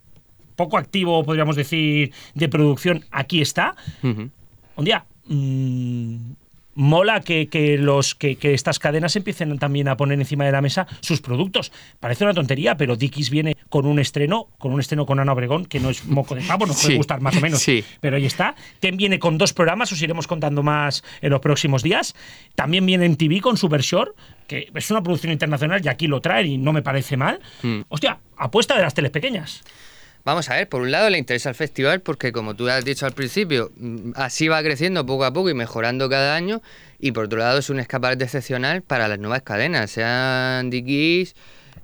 poco activo, podríamos decir, de producción, aquí está. Ujú. Un día. mm, mola que, que los, que, que estas cadenas empiecen también a poner encima de la mesa sus productos. Parece una tontería, pero Dikis viene con un estreno, con un estreno con Ana Obregón, que no es moco de pavo, nos puede gustar más o menos. sí. Pero ahí está. Ten viene con dos programas, os iremos contando más en los próximos días. También viene en TV con Super Shore, que es una producción internacional y aquí lo traen y no me parece mal. Mm. Hostia, apuesta de las teles pequeñas. Vamos a ver, por un lado le interesa el festival porque como tú has dicho al principio, mm, así va creciendo poco a poco y mejorando cada año y por otro lado es un escaparate excepcional para las nuevas cadenas, sean Dickies,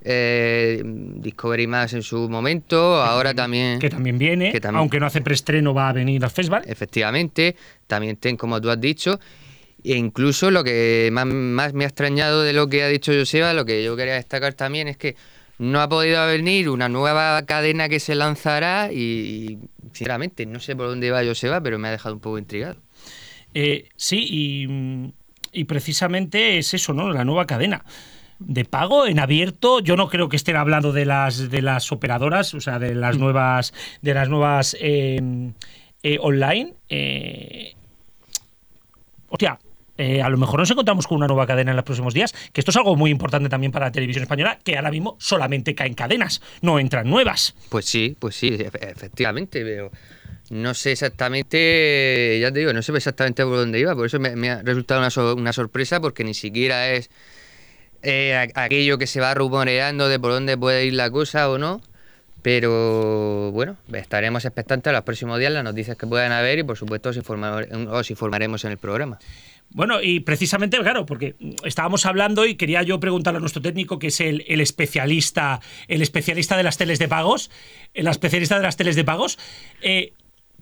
eh, Discovery Más en su momento, ahora también, Que también viene, Que también- aunque no hace preestreno, va a venir al festival. efectivamente, también ten como tú has dicho, e incluso lo que más, más me ha extrañado de lo que ha dicho Joseba, lo que yo quería destacar también es que no ha podido venir una nueva cadena que se lanzará y, sinceramente no sé por dónde va Joseba, pero me ha dejado un poco intrigado. Eh, sí, y, mm, y precisamente es eso, ¿no? La nueva cadena. De pago en abierto, yo no creo que estén hablando de las de las operadoras, o sea, de las nuevas de las nuevas eh, eh, online. eh, hostia, eh, a lo mejor nos encontramos con una nueva cadena en los próximos días, que esto es algo muy importante también para la televisión española, que ahora mismo solamente caen cadenas, no entran nuevas. Pues sí, pues sí, efectivamente, pero no sé exactamente, ya te digo, no sé exactamente por dónde iba, por eso me, ha resultado una, sorpresa, porque ni siquiera es eh, aquello que se va rumoreando de por dónde puede ir la cosa o no. Pero bueno, estaremos expectantes a los próximos días las noticias que puedan haber y por supuesto os informaremos en el programa. Bueno, y precisamente, claro, porque estábamos hablando y quería yo preguntarle a nuestro técnico, que es el, especialista, el especialista de las teles de pagos, el especialista de las teles de pagos. Eh,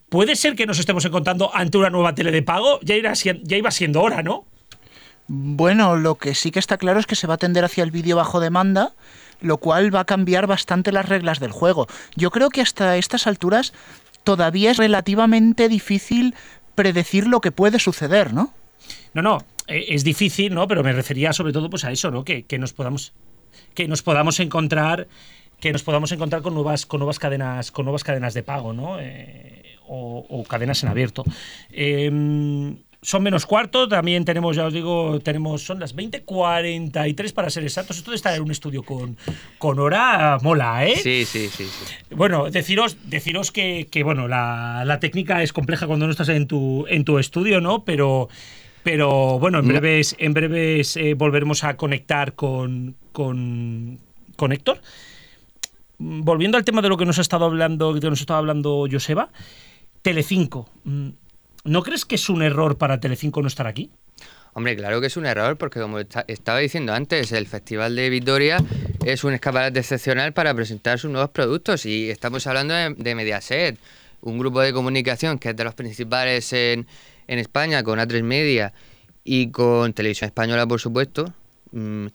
¿Puede ser que nos estemos encontrando ante una nueva tele de pago? Ya, ya iba siendo hora, ¿no? Bueno, lo que sí que está claro es que se va a tender hacia el vídeo bajo demanda, lo cual va a cambiar bastante las reglas del juego. Yo creo que hasta estas alturas todavía es relativamente difícil predecir lo que puede suceder, ¿no? No, no, eh, es difícil, ¿no? Pero me refería sobre todo pues a eso, ¿no? Que, nos podamos que nos podamos encontrar que nos podamos encontrar con nuevas con nuevas cadenas con nuevas cadenas de pago, ¿no? Eh, o, cadenas en abierto. Em, son menos cuarto, también tenemos, ya os digo, tenemos, son las 20.43 para ser exactos. Esto de estar en un estudio con, con hora mola, ¿eh? Sí, sí, sí. Bueno, deciros, deciros que, bueno, la, la, técnica es compleja cuando no estás en tu, en tu estudio, ¿no? Pero pero bueno, en breves, en breves eh, volveremos a conectar con, con, con, Héctor. Volviendo al tema de lo que nos ha estado hablando, que nos ha estado hablando Joseba, Telecinco. Mm, ¿No crees que es un error para Telecinco no estar aquí? Hombre, claro que es un error, porque como estaba diciendo antes, el Festival de Vitoria es un escaparate excepcional para presentar sus nuevos productos. Y estamos hablando de, de Mediaset, un grupo de comunicación que es de los principales en, en España con A3 Media y con Televisión Española, por supuesto. Mm,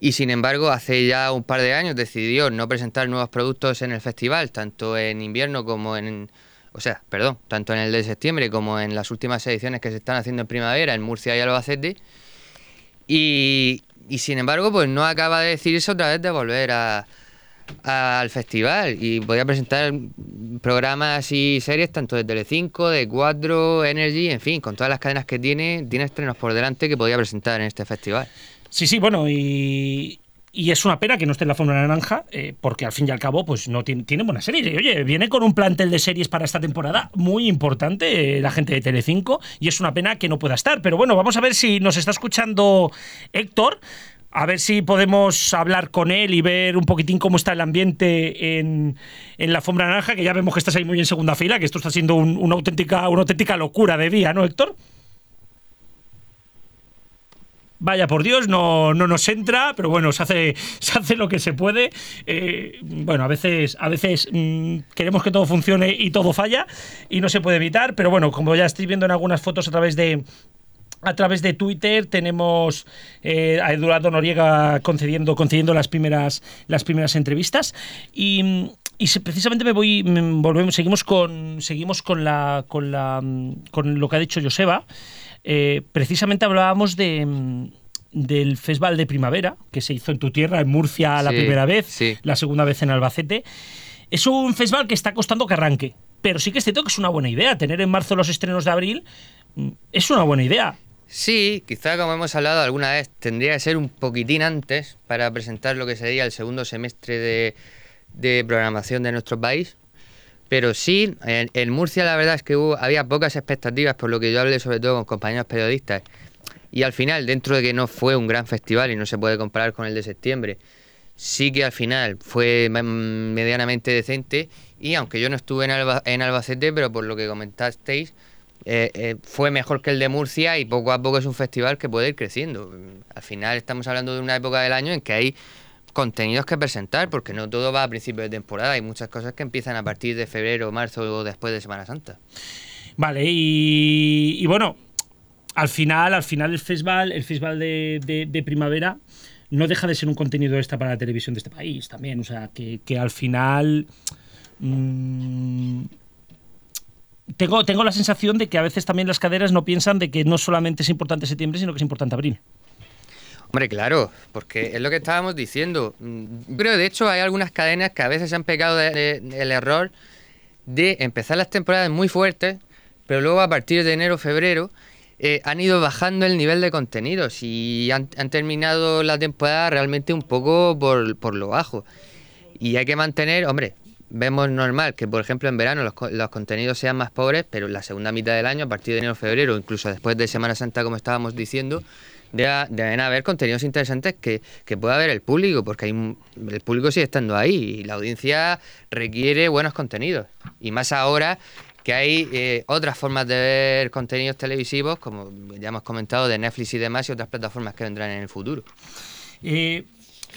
y sin embargo, hace ya un par de años decidió no presentar nuevos productos en el festival, tanto en invierno como en. O sea, perdón, tanto en el de septiembre como en las últimas ediciones que se están haciendo en primavera en Murcia y Albacete. Y, y sin embargo, pues no acaba de decidirse otra vez de volver a, al festival y voy a presentar programas y series tanto de Telecinco, de 4, Energy, en fin, con todas las cadenas que tiene, tiene estrenos por delante que podía presentar en este festival. Sí, sí, bueno, y, y es una pena que no esté en la Fórmula Naranja, eh, porque al fin y al cabo, pues no tiene, tiene buena serie. Y, oye, viene con un plantel de series para esta temporada muy importante, eh, la gente de Telecinco, y es una pena que no pueda estar. Pero bueno, vamos a ver si nos está escuchando Héctor a ver si podemos hablar con él y ver un poquitín cómo está el ambiente en, en la Fombra Naranja, que ya vemos que estás ahí muy en segunda fila, que esto está siendo una, auténtica, una auténtica locura de día, ¿no, Héctor? Vaya por Dios, no, no nos entra, pero bueno, se hace, se hace lo que se puede. Eh, bueno, a veces, a veces mm, queremos que todo funcione y todo falla y no se puede evitar, pero bueno, como ya estoy viendo en algunas fotos a través de, a través de Twitter tenemos eh, a Eduardo Noriega concediendo, concediendo las primeras, las primeras entrevistas. Y, precisamente me voy volvemos seguimos con seguimos con la con la con lo que ha dicho Joseba. Eh, precisamente hablábamos de del festival de primavera que se hizo en tu tierra en Murcia la primera vez la segunda vez en Albacete. Es un festival que está costando que arranque pero sí que es cierto que es una buena idea. Tener en marzo los estrenos de abril mm, es una buena idea Sí, quizá como hemos hablado alguna vez, tendría que ser un poquitín antes para presentar lo que sería el segundo semestre de, programación de nuestro país. Pero sí, en, Murcia la verdad es que había pocas expectativas, por lo que yo hablé sobre todo con compañeros periodistas. Y al final, dentro de que no fue un gran festival y no se puede comparar con el de septiembre, sí que al final fue medianamente decente. Y aunque yo no estuve en Albacete, pero por lo que comentasteis, eh, eh, fue mejor que el de Murcia y poco a poco es un festival que puede ir creciendo. Al final estamos hablando de una época del año en que hay contenidos que presentar, porque no todo va a principios de temporada, hay muchas cosas que empiezan a partir de febrero, marzo o después de Semana Santa. Vale, y, bueno, al final, al final el festival, el festival de, primavera no deja de ser un contenido extra para la televisión de este país también. O sea, que, al final. Mm, tengo, tengo la sensación de que a veces también las cadenas no piensan de que no solamente es importante septiembre, sino que es importante abril. Hombre, claro, porque es lo que estábamos diciendo. Yo creo, de hecho, hay algunas cadenas que a veces han pecado del error de empezar las temporadas muy fuertes, pero luego a partir de enero, febrero, eh, han ido bajando el nivel de contenidos y han, han terminado la temporada realmente un poco por, por lo bajo. Y hay que mantener, hombre, vemos normal que, por ejemplo, en verano los, los contenidos sean más pobres, pero en la segunda mitad del año, a partir de enero febrero, incluso después de Semana Santa, como estábamos diciendo, debe- deben haber contenidos interesantes que, que pueda ver el público, porque hay, un- el público sigue estando ahí y la audiencia requiere buenos contenidos. Y más ahora que hay eh, otras formas de ver contenidos televisivos, como ya hemos comentado, de Netflix y demás, y otras plataformas que vendrán en el futuro. Eh,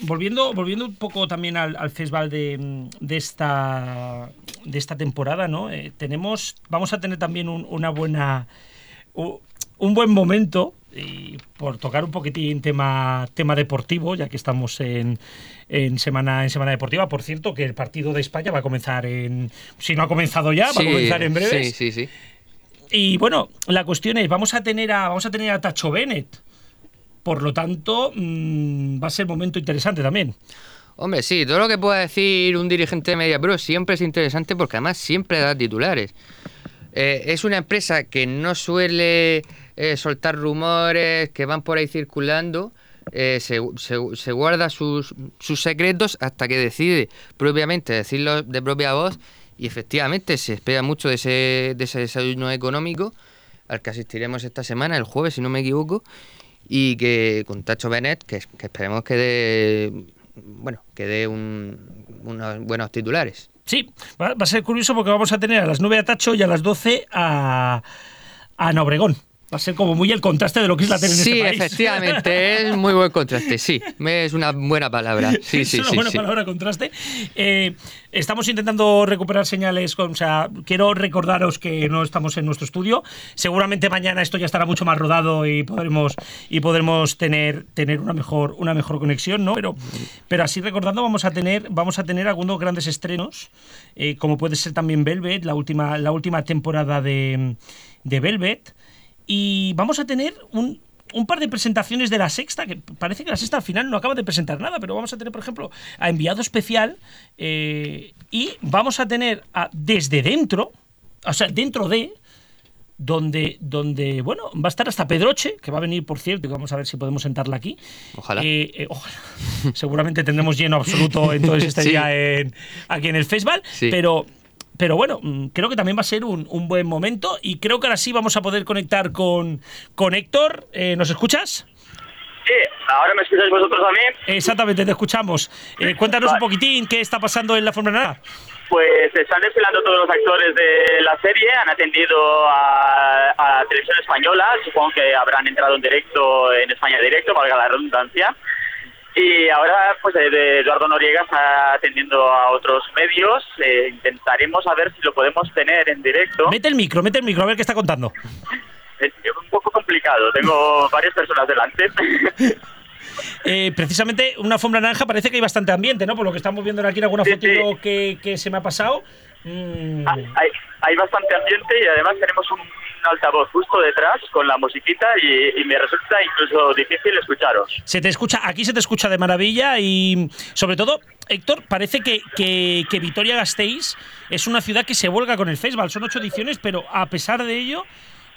volviendo, volviendo un poco también al, al festival de, de esta de esta temporada, ¿no? Eh, tenemos, vamos a tener también un- una buena un buen momento y por tocar un poquitín tema tema deportivo, ya que estamos en, en semana en semana deportiva. Por cierto, que el partido de España va a comenzar en si no ha comenzado ya, va a comenzar en breve. Sí, sí, sí. Y bueno, la cuestión es, vamos a tener a, vamos a tener a Tacho Bennett. Por lo tanto, mm, va a ser momento interesante también. Hombre, sí, todo lo que pueda decir un dirigente de Media Pro siempre es interesante porque además siempre da titulares. Eh, es una empresa que no suele eh, soltar rumores que van por ahí circulando. eh, se, se- se guarda sus, sus secretos hasta que decide propiamente decirlo de propia voz y efectivamente se espera mucho de ese, de ese desayuno económico al que asistiremos esta semana, el jueves si no me equivoco, y que con Tacho Bennett, que, esperemos que dé, bueno, que dé un- unos buenos titulares. Sí, va, a ser curioso porque vamos a tener a las 9 a Tacho y a las 12 a, a Ana Obregón. Va a ser como muy el contraste de lo que es la tele en Sí, este país. efectivamente, es muy buen contraste, sí, es una buena palabra. Sí, es sí, una sí. buena sí. palabra contraste. Eh, estamos intentando recuperar señales, o sea, quiero recordaros que no estamos en nuestro estudio. Seguramente mañana esto ya estará mucho más rodado y podremos y podremos tener tener una mejor una mejor conexión, ¿no? Pero pero así recordando vamos a tener vamos a tener algunos grandes estrenos, eh, como puede ser también Velvet, la última la última temporada de de Velvet y vamos a tener un, un par de presentaciones de la sexta, que parece que la sexta al final no acaba de presentar nada, pero vamos a tener, por ejemplo, a enviado especial eh, y vamos a tener a desde dentro, o sea, dentro de, donde, donde, bueno, va a estar hasta Pedroche, que va a venir, por cierto, y vamos a ver si podemos sentarla aquí. Ojalá. Eh, eh, ojalá. Seguramente tendremos lleno absoluto entonces este Sí. día en- aquí en el festival, Sí. pero pero bueno, mm, creo que también va a ser un, un buen momento y creo que ahora sí vamos a poder conectar con, con Héctor. Eh, ¿Nos escuchas? Sí, ahora me escucháis vosotros a mí. Exactamente, te escuchamos. Eh, cuéntanos un poquitín qué está pasando en la Fórmula Naranja. Pues están desfilando todos los actores de la serie, han atendido a, a Televisión Española, supongo que habrán entrado en directo en España Directo, valga la redundancia. Y ahora, pues eh, de Eduardo Noriega está atendiendo a otros medios. Eh, intentaremos a ver si lo podemos tener en directo. Mete el micro, mete el micro, a ver qué está contando. Es un poco complicado, tengo varias personas delante. Eh, precisamente una alfombra naranja parece que hay bastante ambiente, ¿no? Por lo que estamos viendo aquí en alguna Sí, que, que se me ha pasado. Mm, hay, hay bastante ambiente y además tenemos un altavoz justo detrás con la musiquita y, y me resulta incluso difícil escucharos. Se te escucha, aquí se te escucha de maravilla y sobre todo, Héctor, parece que, que, que Vitoria-Gasteiz es una ciudad que se vuelca con el festival. Son ocho ediciones, pero a pesar de ello,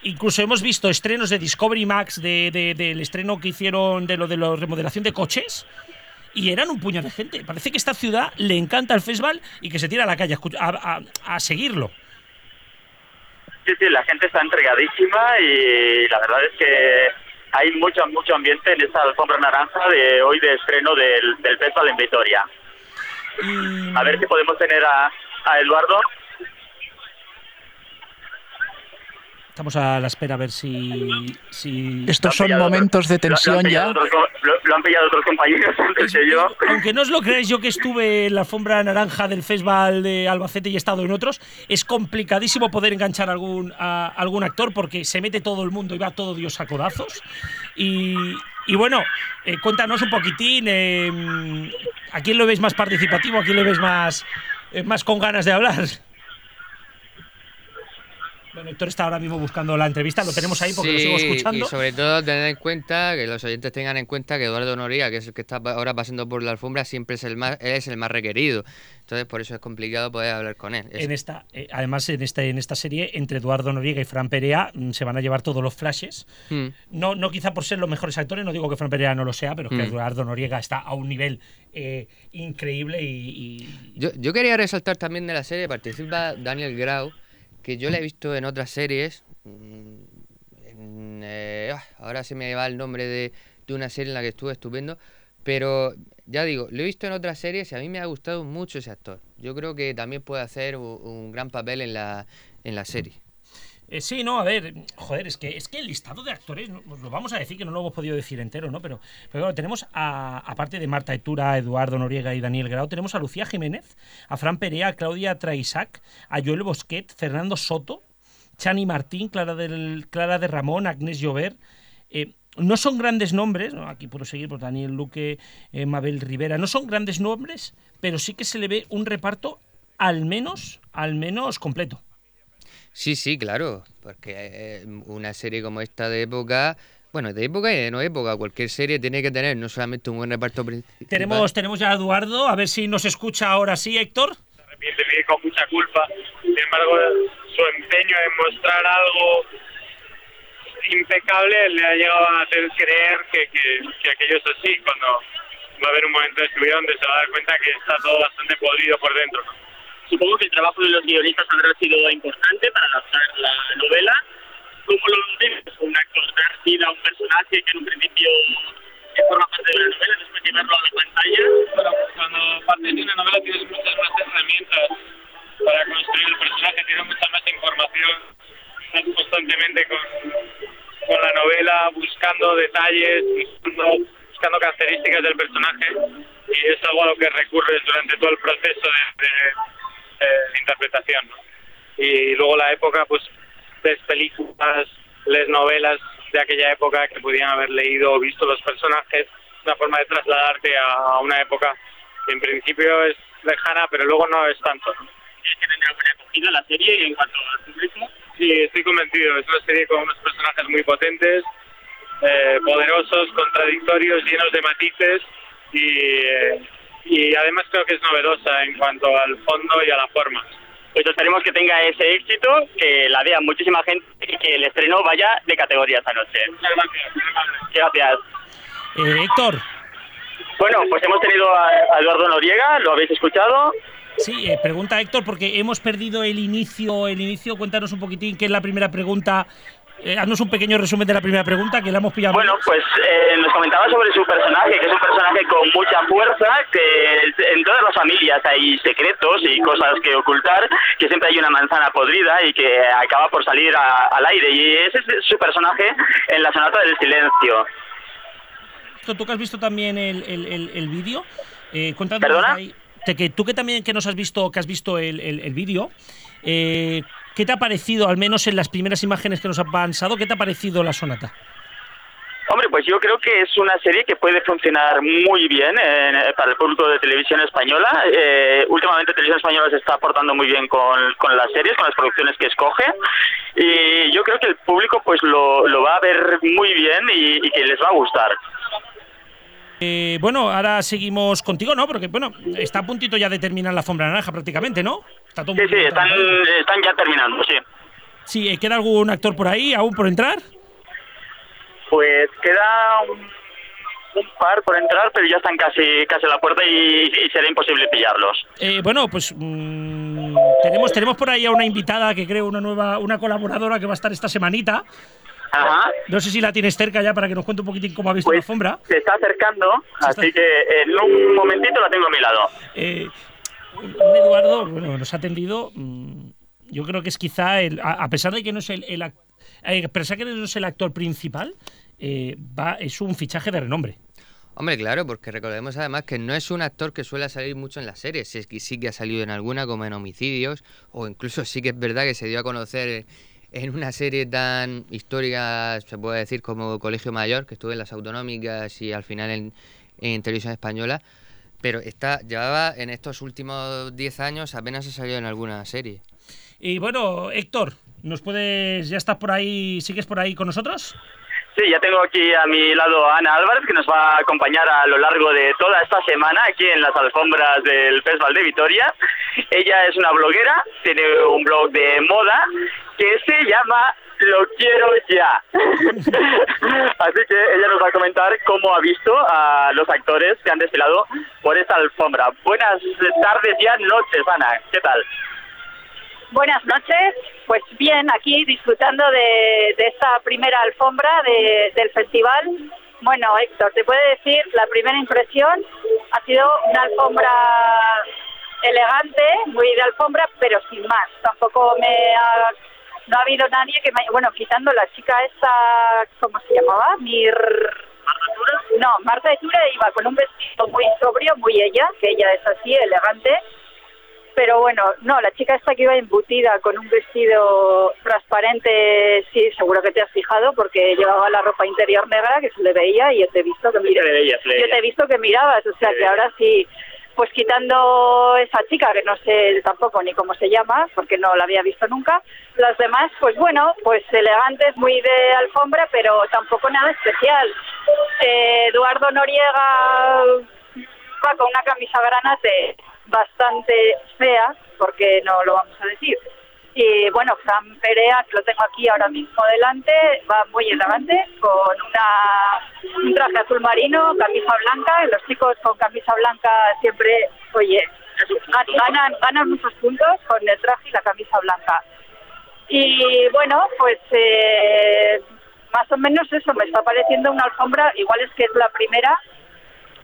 incluso hemos visto estrenos de Discovery Max, de, de- del estreno que hicieron de lo de la remodelación de coches. Y eran un puño de gente. Parece que esta ciudad le encanta el festival y que se tira a la calle a a, a- a seguirlo. Sí, sí, la gente está entregadísima y la verdad es que hay mucho, mucho ambiente en esta alfombra naranja de hoy de estreno del, del festival en Vitoria. Y- A ver si podemos tener a, a Eduardo. Estamos a la espera a ver si. si Estos Lo son momentos de lo- lo tensión ya. otros lo, lo han pillado otros compañeros antes que yo. Aunque no os lo creáis, yo que estuve en la alfombra naranja del Festival de Albacete y he estado en otros, es complicadísimo poder enganchar a algún, a algún actor porque se mete todo el mundo y va todo Dios a codazos. Y, y bueno, eh, cuéntanos un poquitín, eh, ¿a quién lo veis más participativo? ¿A quién le ves más, eh, más con ganas de hablar? Bueno, Héctor está ahora mismo buscando la entrevista, lo tenemos ahí porque lo sigo escuchando. Y sobre todo tener en cuenta, que los oyentes tengan en cuenta que Eduardo Noriega, que es el que está ahora pasando por la alfombra, siempre es el más, es el más requerido. Entonces por eso es complicado poder hablar con él. En esta, eh, además, en esta, en esta serie, entre Eduardo Noriega y Fran Perea, mm, se van a llevar todos los flashes. Hmm. No, no quizá por ser los mejores actores, no digo que Fran Perea no lo sea, pero es que Mm. Eduardo Noriega está a un nivel eh, increíble y, y- Yo, yo quería resaltar también de la serie, participa Daniel Grau, que yo la he visto en otras series. mm, eh, ah, ahora se me va el nombre de, de una serie en la que estuve estupendo. Pero ya digo, lo he visto en otras series y a mí me ha gustado mucho ese actor. Yo creo que también puede hacer un, un gran papel en la, en la serie. Eh, sí, no, a ver, joder, es que, es que el listado de actores, lo vamos a decir que no lo hemos podido decir entero, ¿no? Pero, pero bueno, tenemos, a, aparte de Marta Etura, Eduardo Noriega y Daniel Grau, tenemos a Lucía Jiménez, a Fran Perea, a Claudia Traisac, a Joel Bosquet, Fernando Soto, Chani Martín, Clara, del, Clara de Ramón, Agnés Llover. Eh, no son grandes nombres, ¿no? aquí puedo seguir por Daniel Luque, eh, Mabel Rivera, no son grandes nombres, pero sí que se le ve un reparto al menos, al menos completo. Sí, sí, claro, porque eh, una serie como esta de época, bueno, de época y de no época, cualquier serie tiene que tener no solamente un buen reparto principal. Tenemos, tenemos ya a Eduardo, a ver si nos escucha ahora sí, Héctor. arrepiente, vive con mucha culpa. Sin embargo, su empeño en mostrar algo impecable le ha llegado a hacer creer que, que, que aquello es así, cuando va a haber un momento de su vida donde se va a dar cuenta que está todo bastante podrido por dentro. ¿no? Supongo que el trabajo de los guionistas habrá sido importante para adaptar la novela. ¿Cómo lo ves? Un actor dar vida a un personaje que en un principio forma parte de la novela, después llevarlo a la pantalla. Bueno, cuando partes de una novela tienes muchas más herramientas para construir el personaje, tienes mucha más información, estás constantemente con, con la novela buscando detalles, buscando, buscando características del personaje y es algo a lo que recurres durante todo el proceso de, de, de interpretación. ¿no? Y luego la época, pues ves películas, lees novelas de aquella época que podían haber leído o visto los personajes, una forma de trasladarte a una época que en principio es lejana, pero luego no es tanto. ¿Crees que tendrá buena acogida la serie en cuanto al público? Sí, estoy convencido. Es una serie con unos personajes muy potentes, eh, poderosos, contradictorios, llenos de matices y, eh, y además creo que es novedosa en cuanto al fondo y a la forma. Pues esperemos que tenga ese éxito, que la vea muchísima gente y que el estreno vaya de categoría esta noche. Muchas gracias. Gracias. Eh, Héctor, Bueno, pues hemos tenido a Eduardo Noriega, lo habéis escuchado. sí, eh, pregunta Héctor, porque hemos perdido el inicio, el inicio, cuéntanos un poquitín qué es la primera pregunta. Eh, haznos un pequeño resumen de la primera pregunta, que la hemos pillado. Bueno, pues eh, nos comentaba sobre su personaje, que es un personaje con mucha fuerza, que en todas las familias hay secretos y cosas que ocultar, que siempre hay una manzana podrida y que acaba por salir a- al aire. Y ese es su personaje en la sonata del silencio. Tú que has visto también el, el, el- el vídeo, eh, cuéntanos ¿Perdona? ahí- te- que tú que también que nos has visto, que has visto el, el- el vídeo, eh, ¿qué te ha parecido, al menos en las primeras imágenes que nos han pasado, qué te ha parecido la sonata? Hombre, pues yo creo que es una serie que puede funcionar muy bien eh, para el público de televisión española. Eh, últimamente Televisión Española se está portando muy bien con, con las series, con las producciones que escoge. Y yo creo que el público pues lo, lo va a ver muy bien y, y que les va a gustar. Eh, bueno, ahora seguimos contigo, ¿no? Porque, bueno, está a puntito ya de terminar la alfombra naranja prácticamente, ¿no? Está todo Sí, sí, están, están ya terminando, sí. Sí, ¿queda algún actor por ahí aún por entrar? Pues queda un, un par por entrar, pero ya están casi, casi a la puerta y, y será imposible pillarlos. Eh, bueno, pues mm, tenemos, tenemos por ahí a una invitada que creo una nueva, una colaboradora que va a estar esta semanita. Ajá. No sé si la tienes cerca ya para que nos cuente un poquitín cómo ha visto Pues la alfombra. se está acercando, Se está- así que en un momentito la tengo a mi lado. Eh, Eduardo, bueno, nos ha atendido. mm, yo creo que es quizá el, a, pesar de que no es el, eh, a pesar de que no es el actor principal, eh, va, es un fichaje de renombre. Hombre, claro, porque recordemos además que no es un actor que suele salir mucho en las series, sí, sí que ha salido en alguna, como en Homicidios, o incluso sí que es verdad que se dio a conocer en una serie tan histórica, se puede decir, como Colegio Mayor, que estuvo en las autonómicas y al final en, en televisión española, pero está, llevaba en estos últimos 10 años apenas ha salido en alguna serie. Y bueno, Héctor, ¿nos puedes, ya estás por ahí, sigues por ahí con nosotros? Sí, ya tengo aquí a mi lado a Ana Álvarez, que nos va a acompañar a lo largo de toda esta semana aquí en las alfombras del Festival de Vitoria. Ella es una bloguera, tiene un blog de moda que se llama Lo Quiero Ya. Así que ella nos va a comentar cómo ha visto a los actores que han desfilado por esta alfombra. Buenas tardes ya noches, Ana. ¿Qué tal? Buenas noches, pues bien, aquí disfrutando de, de esta primera alfombra de- del festival. Bueno, Héctor, te puedo decir, la primera impresión ha sido una alfombra elegante, muy de alfombra, pero sin más. Tampoco me ha, no ha habido nadie que me, bueno, quitando la chica esta, ¿cómo se llamaba? Mir... No, Marta de Tura iba con un vestido muy sobrio, muy ella, que ella es así, elegante, pero bueno, no, la chica esta que iba embutida con un vestido transparente, sí, seguro que te has fijado, porque llevaba la ropa interior negra que se le veía y yo te he visto que mirabas. Yo te he visto que mirabas, o sea que ahora sí, pues quitando esa chica, que no sé tampoco ni cómo se llama, porque no la había visto nunca, las demás, pues bueno, pues elegantes, muy de alfombra, pero tampoco nada especial. Eh, Eduardo Noriega va con una camisa granate bastante fea, porque no lo vamos a decir. Y bueno, Fran Perea, que lo tengo aquí ahora mismo delante, va muy elegante, con una, un traje azul marino, camisa blanca, los chicos con camisa blanca siempre, oye, gan- ganan, ganan muchos puntos con el traje y la camisa blanca. Y bueno, pues eh, más o menos eso, me está pareciendo una alfombra, igual es que es la primera,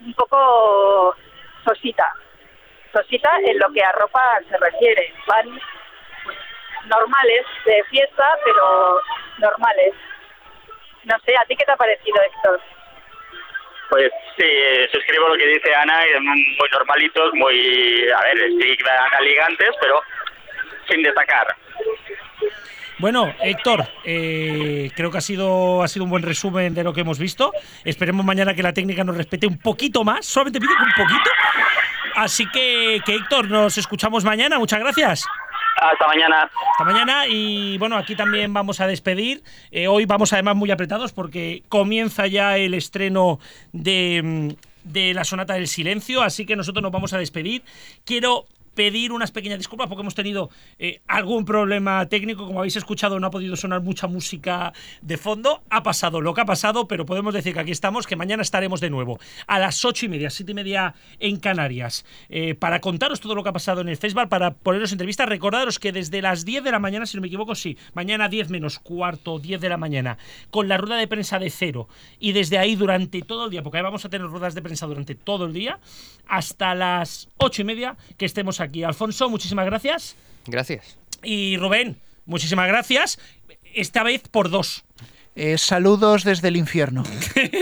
un poco sosita. Sosita en lo que a ropa se refiere. Van normales, de fiesta, pero normales. No sé, ¿a ti qué te ha parecido, Héctor? Pues sí, suscribo lo que dice Ana, y muy normalitos, muy, a ver, sí, van elegantes, pero sin destacar. Bueno, Héctor, eh, creo que ha sido, ha sido un buen resumen de lo que hemos visto. Esperemos mañana que la técnica nos respete un poquito más, solamente pido un poquito. Así que, que Héctor, nos escuchamos mañana. Muchas gracias. Hasta mañana. Hasta mañana y bueno, aquí también vamos a despedir. Eh, hoy vamos además muy apretados porque comienza ya el estreno de, mm, de la Sonata del Silencio, así que nosotros nos vamos a despedir. Quiero pedir unas pequeñas disculpas porque hemos tenido eh, algún problema técnico. Como habéis escuchado, no ha podido sonar mucha música de fondo. Ha pasado lo que ha pasado, pero podemos decir que aquí estamos, que mañana estaremos de nuevo a las ocho y media, siete y media en Canarias, eh, para contaros todo lo que ha pasado en el festival, para poneros entrevistas. Recordaros que desde las 10 de la mañana, si no me equivoco, sí, mañana 10 menos cuarto, 10 de la mañana, con la rueda de prensa de cero. Y desde ahí durante todo el día, porque ahí vamos a tener ruedas de prensa durante todo el día, hasta las ocho y media que estemos aquí. Alfonso, muchísimas gracias. Gracias. Y Rubén, muchísimas gracias. Esta vez por dos. Eh, saludos desde el infierno.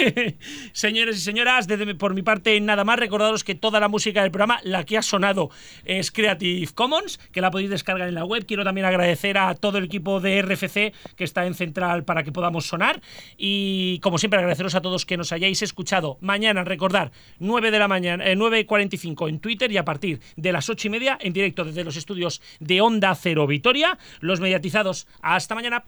Señores y señoras, por mi parte nada más, recordaros que toda la música del programa, la que ha sonado, es Creative Commons, que la podéis descargar en la web. Quiero también agradecer a todo el equipo de RFC que está en Central para que podamos sonar. Y como siempre, agradeceros a todos que nos hayáis escuchado. Mañana, recordar, 9 de la mañana, eh, 9.45 en Twitter y a partir de las 8 y media en directo desde los estudios de Onda Cero Vitoria, los mediatizados. Hasta mañana.